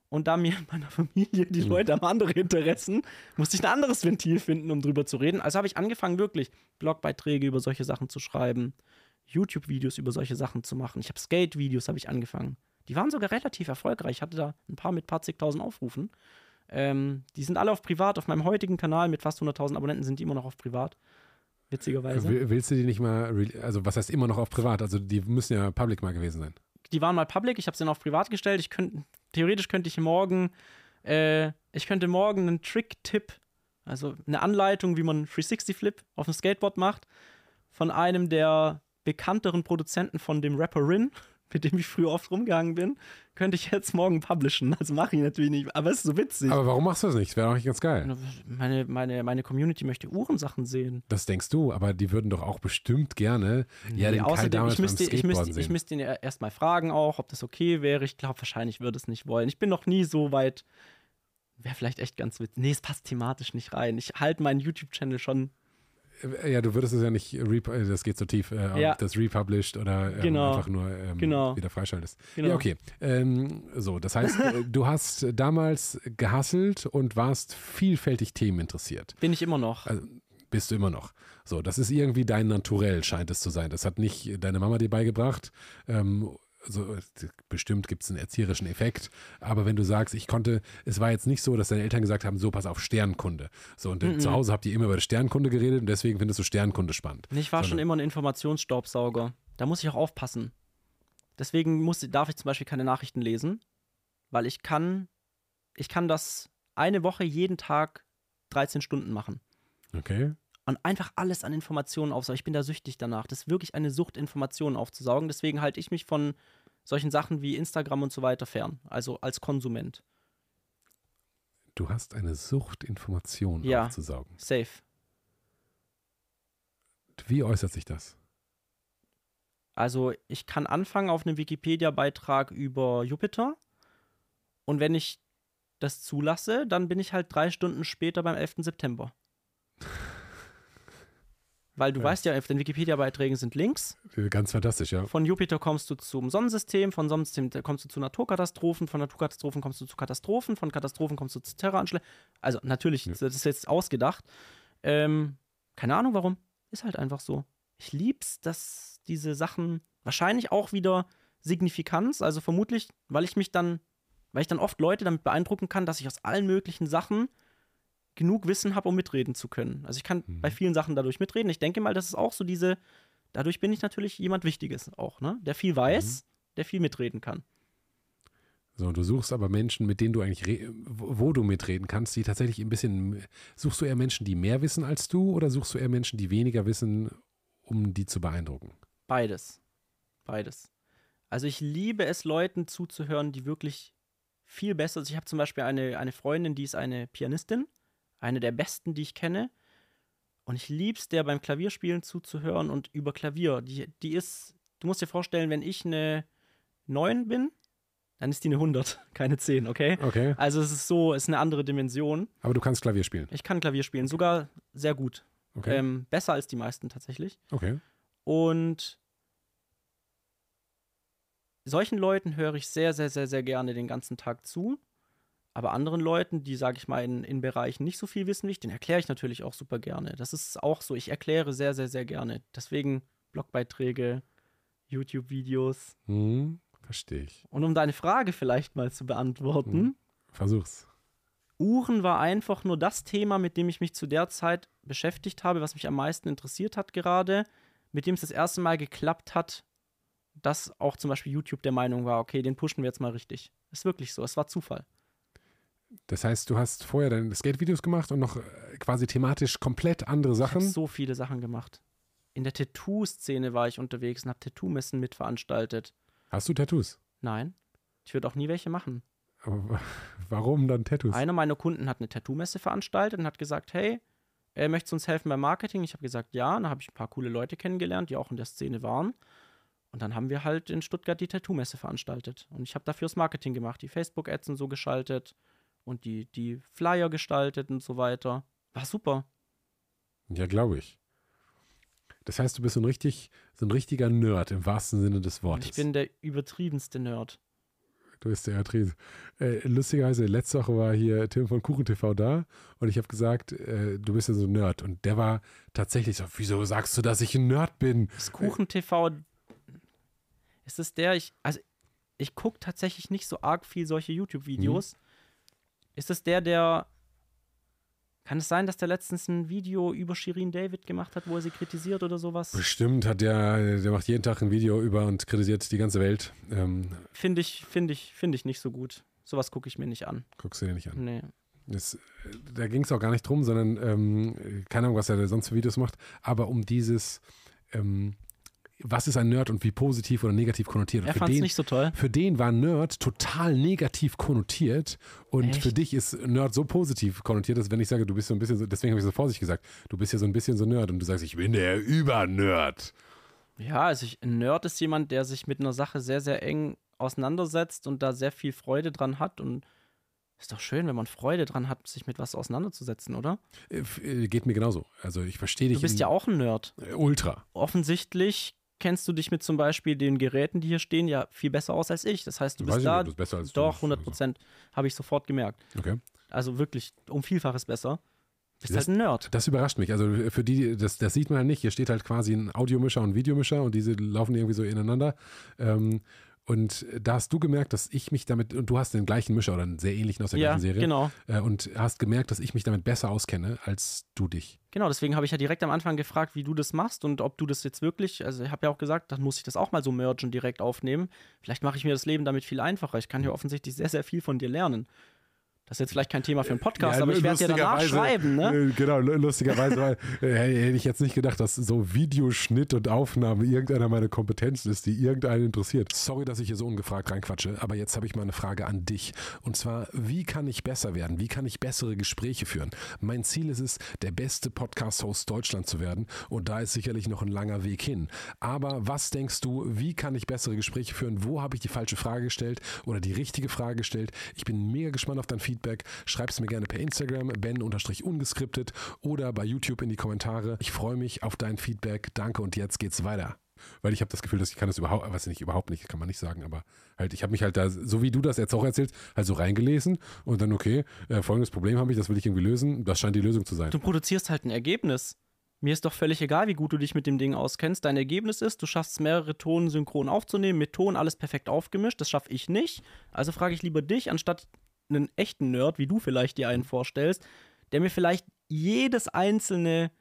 Und da mir in meiner Familie die Mhm. Leute haben andere Interessen, musste ich ein anderes Ventil finden, um drüber zu reden. Also habe ich angefangen, wirklich Blogbeiträge über solche Sachen zu schreiben, YouTube-Videos über solche Sachen zu machen. Ich habe Skate-Videos habe ich angefangen. Die waren sogar relativ erfolgreich. Ich hatte da ein paar mit paar zigtausend Aufrufen. Ähm, die sind alle auf privat. Auf meinem heutigen Kanal mit fast 100.000 Abonnenten sind die immer noch auf privat. Witzigerweise. Will- Willst du die nicht mal, also was heißt immer noch auf privat? Also die müssen ja public mal gewesen sein. die waren mal public, ich habe sie dann auf privat gestellt. Ich könnte, theoretisch könnte ich morgen, äh, ich könnte morgen einen Trick-Tipp, also eine Anleitung, wie man 360-Flip auf dem Skateboard macht, von einem der bekannteren Produzenten von dem Rapper Rin, mit dem ich früher oft rumgegangen bin, könnte ich jetzt morgen publishen. Also mache ich natürlich nicht, aber es ist so witzig. Aber warum machst du das nicht? Wäre doch nicht ganz geil. Meine, meine, meine Community möchte Uhrensachen sehen. Das denkst du, aber die würden doch auch bestimmt gerne ja, den Kai außerdem, damals ich müsste, ich, müsste, ich sehen. müsste ihn ja erstmal fragen auch, ob das okay wäre. Ich glaube, wahrscheinlich würde es nicht wollen. Ich bin noch nie so weit. Wäre vielleicht echt ganz witzig. Nee, es passt thematisch nicht rein. Ich halte meinen YouTube-Channel schon. Äh, Ja, du würdest es ja nicht, äh, das geht so tief, äh, Ja. das republished oder ähm, Genau. einfach nur ähm, Genau. wieder freischaltest. Genau. Ja, okay. Ähm, so, das heißt, äh, du hast damals gehasselt und warst vielfältig Themen interessiert. Bin ich immer noch. Also, bist du immer noch. So, das ist irgendwie dein Naturell, scheint es zu sein. Das hat nicht deine Mama dir beigebracht. Ähm, also, bestimmt gibt es einen erzieherischen Effekt. Aber wenn du sagst, ich konnte, es war jetzt nicht so, dass deine Eltern gesagt haben, so, pass auf, Sternkunde. So, und Mhm. zu Hause habt ihr immer über Sternkunde geredet und deswegen findest du Sternkunde spannend. Ich war schon immer ein Informationsstaubsauger. Da muss ich auch aufpassen. Deswegen muss, darf ich zum Beispiel keine Nachrichten lesen, weil ich kann, ich kann das eine Woche jeden Tag 13 Stunden machen. Okay. und einfach alles an Informationen aufsaugen. Ich bin da süchtig danach. Das ist wirklich eine Sucht, Informationen aufzusaugen. Deswegen halte ich mich von solchen Sachen wie Instagram und so weiter fern. Also als Konsument. Du hast eine Sucht, Informationen Ja. aufzusaugen. Safe. Wie äußert sich das? Also ich kann anfangen auf einem Wikipedia-Beitrag über Jupiter. Und wenn ich das zulasse, dann bin ich halt drei Stunden später beim 11. September. Weil du Ja. weißt ja, auf den Wikipedia-Beiträgen sind Links. Ganz fantastisch, ja. Von Jupiter kommst du zum Sonnensystem, von Sonnensystem kommst du zu Naturkatastrophen, von Naturkatastrophen kommst du zu Katastrophen, von Katastrophen kommst du zu Terroranschlägen. Also natürlich, Ja. das ist jetzt ausgedacht. Ähm, keine Ahnung warum. Ist halt einfach so. Ich lieb's, dass diese Sachen wahrscheinlich auch wieder Signifikanz, also vermutlich, weil ich mich dann, weil ich dann oft Leute damit beeindrucken kann, dass ich aus allen möglichen Sachen genug Wissen habe, um mitreden zu können. Also ich kann Mhm. bei vielen Sachen dadurch mitreden. Ich denke mal, das ist auch so diese, dadurch bin ich natürlich jemand Wichtiges auch, ne? Der viel weiß, der viel mitreden kann. So, du suchst aber Menschen, mit denen du eigentlich, wo du mitreden kannst, die tatsächlich ein bisschen, suchst du eher Menschen, die mehr wissen als du oder suchst du eher Menschen, die weniger wissen, um die zu beeindrucken? Beides. Beides. Also ich liebe es, Leuten zuzuhören, die wirklich viel besser sind. Ich habe zum Beispiel eine, eine Freundin, die ist eine Pianistin, eine der besten, die ich kenne. Und ich lieb's, der beim Klavierspielen zuzuhören und über Klavier. Die, die ist, du musst dir vorstellen, wenn ich eine 9 bin, dann ist die eine 100, keine 10, okay? Okay, Also es ist so, es ist eine andere Dimension. aber du kannst Klavier spielen. Ich kann Klavier spielen, sogar sehr gut. Okay, Ähm, besser als die meisten tatsächlich. okay. Und solchen Leuten höre ich sehr, sehr, sehr, sehr gerne den ganzen Tag zu. Aber anderen Leuten, die, sage ich mal, in, in Bereichen nicht so viel wissen wie ich, den erkläre ich natürlich auch super gerne. Das ist auch so. Ich erkläre sehr, sehr, sehr gerne. Deswegen Blogbeiträge, YouTube-Videos. Hm, verstehe ich. Und um deine Frage vielleicht mal zu beantworten, Mhm. Versuch's. Uhren war einfach nur das Thema, mit dem ich mich zu der Zeit beschäftigt habe, was mich am meisten interessiert hat gerade, mit dem es das erste Mal geklappt hat, dass auch zum Beispiel YouTube der Meinung war, okay, den pushen wir jetzt mal richtig. Ist wirklich so, es war Zufall. Das heißt, du hast vorher deine Skate-Videos gemacht und noch äh, quasi thematisch komplett andere Ich habe Sachen. so viele Sachen gemacht. In der Tattoo-Szene war ich unterwegs und habe Tattoo-Messen mitveranstaltet. Hast du Tattoos? Nein, ich würde auch nie welche machen. Aber wa- warum dann Tattoos? Einer meiner Kunden hat eine Tattoo-Messe veranstaltet und hat gesagt, hey, äh, möchtest du uns helfen beim Marketing? Ich habe gesagt, ja. Und dann habe ich ein paar coole Leute kennengelernt, die auch in der Szene waren. Und dann haben wir halt in Stuttgart die Tattoo-Messe veranstaltet. Und ich habe dafür das Marketing gemacht, die Facebook-Ads und so geschaltet und die, die Flyer gestaltet und so weiter. War super. Ja, glaube ich. Das heißt, du bist so ein richtig, so ein richtiger Nerd im wahrsten Sinne des Wortes. Ich bin der übertriebenste Nerd. Du bist der Triese. Äh, lustigerweise, letzte Woche war hier Tim von KuchenTV da und ich habe gesagt, äh, du bist ja so ein Nerd. Und der war tatsächlich so, wieso sagst du, dass ich ein Nerd bin? Das KuchenTV, ist es der, ich, also ich gucke tatsächlich nicht so arg viel solche YouTube-Videos. Mhm. Ist es der, der, kann es sein, dass der letztens ein Video über Shirin David gemacht hat, wo er sie kritisiert oder sowas? Bestimmt hat der, der macht jeden Tag ein Video über und kritisiert die ganze Welt. Ähm, Finde ich, finde ich, finde ich nicht so gut. Sowas gucke ich mir nicht an. guckst du dir nicht an. Nee. Das, da ging es auch gar nicht drum, sondern ähm, keine Ahnung, was er sonst für Videos macht, aber um dieses, ähm, was ist ein Nerd und wie positiv oder negativ konnotiert. Und Er für fand es den, nicht so toll. für den war Nerd total negativ konnotiert und Echt? für dich ist Nerd so positiv konnotiert, dass wenn ich sage, du bist so ein bisschen so, deswegen habe ich so vorsichtig gesagt, du bist ja so ein bisschen so Nerd und du sagst, ich bin der Über-Nerd. Ja, also ich, ein Nerd ist jemand, der sich mit einer Sache sehr, sehr eng auseinandersetzt und da sehr viel Freude dran hat. Und ist doch schön, wenn man Freude dran hat, sich mit was auseinanderzusetzen, oder? Äh, äh, Geht mir genauso. Also ich verstehe dich Du bist ja auch ein Nerd. ultra. Offensichtlich kennst du dich mit zum Beispiel den Geräten, die hier stehen, ja viel besser aus als ich. Das heißt, du Weiß bist ich da. nicht, du bist besser als du. doch, Also, 100 Prozent. Habe ich sofort gemerkt. Okay. Also wirklich um Vielfaches besser. Bist Das- halt ein Nerd. Das überrascht mich. Also für die, das, das sieht man halt nicht. Hier steht halt quasi ein Audiomischer und ein Videomischer und diese laufen irgendwie so ineinander. Ähm, und da hast du gemerkt, dass ich mich damit, und du hast den gleichen Mischer oder einen sehr ähnlichen aus der Ja, gleichen Serie. genau. Äh, und hast gemerkt, dass ich mich damit besser auskenne als du dich. Genau, deswegen habe ich ja direkt am Anfang gefragt, wie du das machst und ob du das jetzt wirklich, also ich habe ja auch gesagt, dann muss ich das auch mal so mergen, direkt aufnehmen. Vielleicht mache ich mir das Leben damit viel einfacher. Ich kann hier offensichtlich sehr, sehr viel von dir lernen. Das ist jetzt vielleicht kein Thema für einen Podcast, Ja, aber ich werde dir danach lustigerweise- schreiben, ne? Äh, Genau, lu- lustigerweise, weil äh, hätte ich jetzt nicht gedacht, dass so Videoschnitt und Aufnahme irgendeiner meiner Kompetenzen ist, die irgendeinen interessiert. Sorry, dass ich hier so ungefragt reinquatsche, aber jetzt habe ich mal eine Frage an dich. Und zwar, wie kann ich besser werden? Wie kann ich bessere Gespräche führen? Mein Ziel ist es, der beste Podcast-Host Deutschland zu werden. Und da ist sicherlich noch ein langer Weg hin. Aber was denkst du, wie kann ich bessere Gespräche führen? Wo habe ich die falsche Frage gestellt oder die richtige Frage gestellt? Ich bin mega gespannt auf dein Feedback. Schreib es mir gerne per Instagram, ben-ungeskriptet oder bei YouTube in die Kommentare. Ich freue mich auf dein Feedback. Danke und jetzt geht's weiter. Weil ich habe das Gefühl, dass ich kann das überhaupt, was nicht überhaupt nicht, kann man nicht sagen, aber halt, ich habe mich halt da, so wie du das jetzt auch erzählst, halt so reingelesen und dann, okay, äh, folgendes Problem habe ich, das will ich irgendwie lösen. Das scheint die Lösung zu sein. Du produzierst halt ein Ergebnis. Mir ist doch völlig egal, wie gut du dich mit dem Ding auskennst. Dein Ergebnis ist, du schaffst mehrere Tonen synchron aufzunehmen, mit Ton alles perfekt aufgemischt. Das schaffe ich nicht. Also frage ich lieber dich, anstatt einen echten Nerd, wie du vielleicht dir einen vorstellst, der mir vielleicht jedes einzelne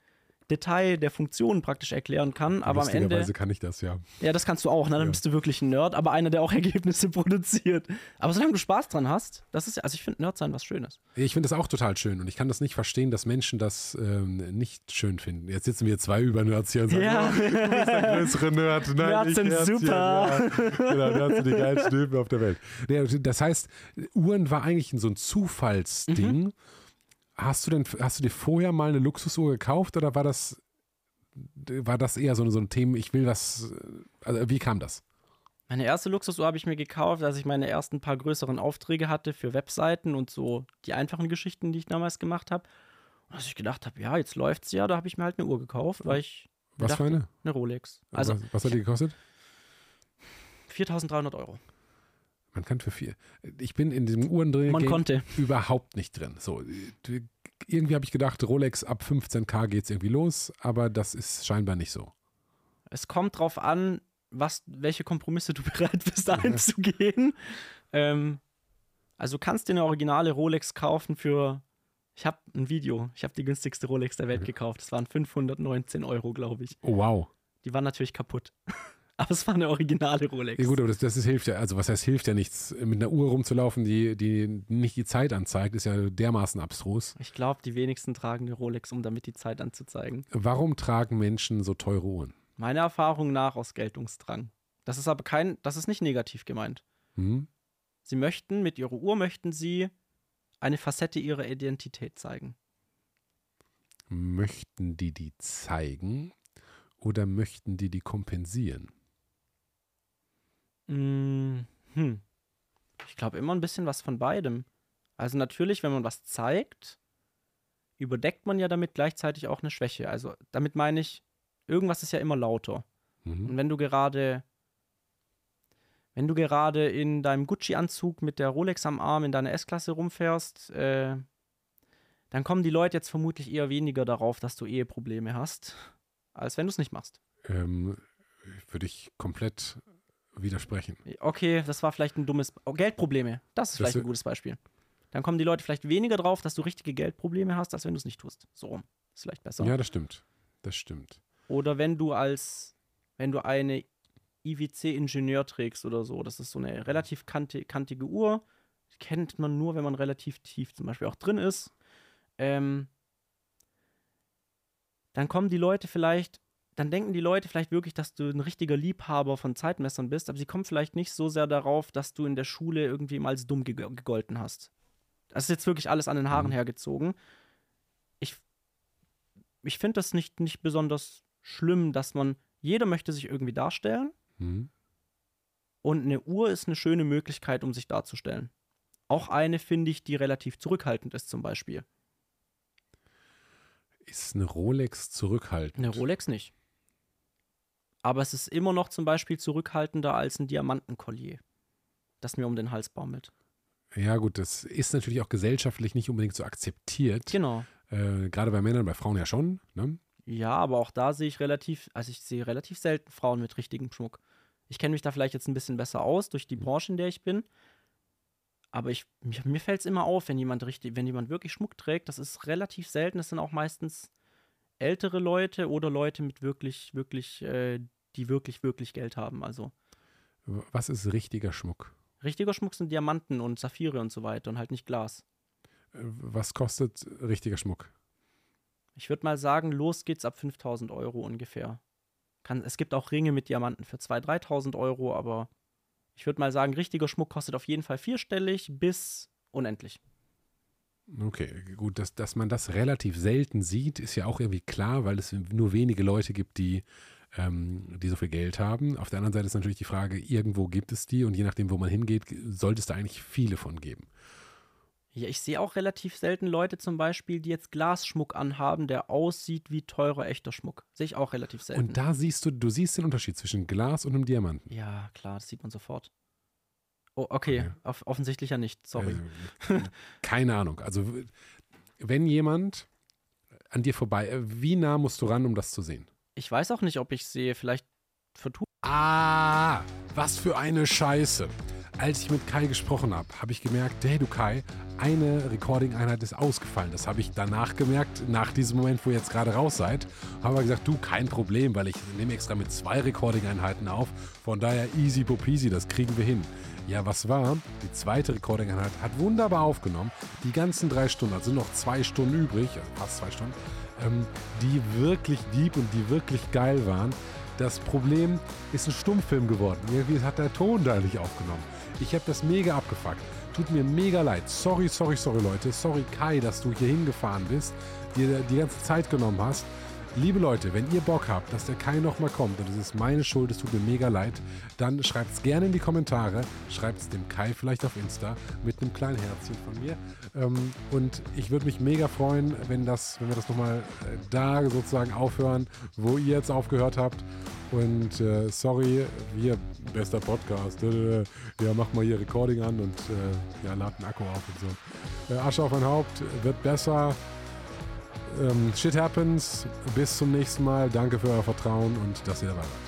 Detail der Funktionen praktisch erklären kann, aber am Ende. Kann ich das, ja. Ja, das kannst du auch, ne? dann Ja. bist du wirklich ein Nerd, aber einer, der auch Ergebnisse produziert. Aber solange du Spaß dran hast, das ist ja, also ich finde Nerd sein was Schönes. Ich finde das auch total schön und ich kann das nicht verstehen, dass Menschen das ähm, nicht schön finden. Jetzt sitzen wir zwei Übernerds hier und sagen, Ja. oh, du bist der größere Nerd. Nein, Nerds sind Herzchen, super. Ja. Genau, Nerds sind die geilsten Typen auf der Welt. Das heißt, Uhren war eigentlich so ein Zufallsding. Mhm. Hast du denn, hast du dir vorher mal eine Luxusuhr gekauft oder war das, war das eher so, ein- so ein Thema, ich will was, also wie kam das? Meine erste Luxusuhr habe ich mir gekauft, als ich meine ersten paar größeren Aufträge hatte für Webseiten und so die einfachen Geschichten, die ich damals gemacht habe. Und als ich gedacht habe, ja, jetzt läuft's ja, da habe ich mir halt eine Uhr gekauft, weil ich Was dachte, für eine? eine Rolex. Also was, was hat die gekostet? 4.300 Euro. Man kann für vier. Ich bin in diesem Uhrendreh Man konnte. überhaupt nicht drin. So, irgendwie habe ich gedacht, Rolex ab 15k geht es irgendwie los, aber das ist scheinbar nicht so. Es kommt drauf an, was, welche Kompromisse du bereit bist einzugehen. Ähm, also du kannst dir eine originale Rolex kaufen für, ich habe ein Video, ich habe die günstigste Rolex der Welt gekauft. Das waren 519 Euro, glaube ich. Oh, wow. Die war natürlich kaputt. Aber es war eine originale Rolex. Ja gut, aber das, das ist, hilft ja, also was heißt hilft ja nichts. Mit einer Uhr rumzulaufen, die, die nicht die Zeit anzeigt, ist ja dermaßen abstrus. Ich glaube, die wenigsten tragen eine Rolex, um damit die Zeit anzuzeigen. Warum tragen Menschen so teure Uhren? Meiner Erfahrung nach aus Geltungsdrang. Das ist aber kein, das ist nicht negativ gemeint. Hm? Sie möchten, mit ihrer Uhr möchten sie eine Facette ihrer Identität zeigen. Möchten die die zeigen oder möchten die die kompensieren? Mm, hm. Ich glaube immer ein bisschen was von beidem. Also natürlich, wenn man was zeigt, überdeckt man ja damit gleichzeitig auch eine Schwäche. Also damit meine ich, irgendwas ist ja immer lauter. Mhm. Und wenn du gerade, wenn du gerade in deinem Gucci-Anzug mit der Rolex am Arm in deiner S-Klasse rumfährst, äh, dann kommen die Leute jetzt vermutlich eher weniger darauf, dass du Eheprobleme hast, als wenn du es nicht machst. Ähm, Würde ich komplett widersprechen. Okay, das war vielleicht ein dummes. Oh, Geldprobleme, das ist Das vielleicht ein gutes Beispiel. Dann kommen die Leute vielleicht weniger drauf, dass du richtige Geldprobleme hast, als wenn du es nicht tust. So rum. Ist vielleicht besser. Ja, das stimmt. Das stimmt. Oder wenn du als, wenn du eine IWC-Ingenieur trägst oder so, das ist so eine relativ kanti kantige Uhr, die kennt man nur, wenn man relativ tief zum Beispiel auch drin ist. Ähm, dann kommen die Leute vielleicht, dann denken die Leute vielleicht wirklich, dass du ein richtiger Liebhaber von Zeitmessern bist, aber sie kommen vielleicht nicht so sehr darauf, dass du in der Schule irgendwie mal als dumm ge gegolten hast. Das ist jetzt wirklich alles an den Haaren Mhm. hergezogen. Ich, ich finde das nicht, nicht besonders schlimm, dass man, jeder möchte sich irgendwie darstellen Mhm. und eine Uhr ist eine schöne Möglichkeit, um sich darzustellen. Auch eine finde ich, die relativ zurückhaltend ist, zum Beispiel. Ist eine Rolex zurückhaltend? Eine Rolex nicht. Aber es ist immer noch zum Beispiel zurückhaltender als ein Diamantenkollier, das mir um den Hals baumelt. Ja, gut, das ist natürlich auch gesellschaftlich nicht unbedingt so akzeptiert. Genau. Äh, Gerade bei Männern, bei Frauen ja schon. Ne? Ja, aber auch da sehe ich relativ, also ich sehe relativ selten Frauen mit richtigem Schmuck. Ich kenne mich da vielleicht jetzt ein bisschen besser aus durch die Branche, in der ich bin. Aber ich, mir, mir fällt es immer auf, wenn jemand richtig, wenn jemand wirklich Schmuck trägt, das ist relativ selten. Das sind auch meistens ältere Leute oder Leute mit wirklich, wirklich, äh, die wirklich, wirklich Geld haben. Also Was ist richtiger Schmuck? richtiger Schmuck sind Diamanten und Saphire und so weiter und halt nicht Glas. Äh, Was kostet richtiger Schmuck? Ich würde mal sagen, los geht's ab 5000 Euro ungefähr. Kann, es gibt auch Ringe mit Diamanten für 2.000, 3.000 Euro, aber ich würde mal sagen, richtiger Schmuck kostet auf jeden Fall vierstellig bis unendlich. Okay, gut, dass, dass man das relativ selten sieht, ist ja auch irgendwie klar, weil es nur wenige Leute gibt, die, ähm, die so viel Geld haben. Auf der anderen Seite ist natürlich die Frage, irgendwo gibt es die und je nachdem, wo man hingeht, sollte es da eigentlich viele von geben. Ja, ich sehe auch relativ selten Leute zum Beispiel, die jetzt Glasschmuck anhaben, der aussieht wie teurer echter Schmuck. Sehe ich auch relativ selten. Und da siehst du, du siehst den Unterschied zwischen Glas und einem Diamanten. ja, klar, das sieht man sofort. Oh, okay, Okay. Off offensichtlich ja nicht, sorry. Äh, keine Ahnung. Also, wenn jemand an dir vorbei, äh, wie nah musst du ran, um das zu sehen? Ich weiß auch nicht, ob ich sehe, vielleicht vertue. Ah, was für eine Scheiße. Als ich mit Kai gesprochen habe, habe ich gemerkt, hey du Kai, eine Recording-Einheit ist ausgefallen. Das habe ich danach gemerkt, nach diesem Moment, wo ihr jetzt gerade raus seid. Habe gesagt, du, kein Problem, weil ich nehme extra mit zwei Recording-Einheiten auf. Von daher easy popeasy, das kriegen wir hin. Ja, was war? Die zweite Recording-Einheit hat wunderbar aufgenommen. Die ganzen drei Stunden, also sind noch zwei Stunden übrig, also fast zwei Stunden, ähm, die wirklich deep und die wirklich geil waren. Das Problem ist ein Stummfilm geworden. Irgendwie hat der Ton da nicht aufgenommen. Ich habe das mega abgefuckt. Tut mir mega leid. Sorry, sorry, sorry, Leute. Sorry, Kai, dass du hier hingefahren bist, dir die ganze Zeit genommen hast. Liebe Leute, wenn ihr Bock habt, dass der Kai nochmal kommt und es ist meine Schuld, es tut mir mega leid, dann schreibt es gerne in die Kommentare, schreibt es dem Kai vielleicht auf Insta mit einem kleinen Herzchen von mir. Ähm, und ich würde mich mega freuen, wenn, das, wenn wir das nochmal äh, da sozusagen aufhören, wo ihr jetzt aufgehört habt. Und äh, sorry, wir, bester Podcast, äh, ja, mach mal hier Recording an und äh, ja, lad einen Akku auf und so. Äh, Asche auf mein Haupt, wird besser. Ähm, shit happens. Bis zum nächsten Mal. Danke für euer Vertrauen und dass ihr dabei wart.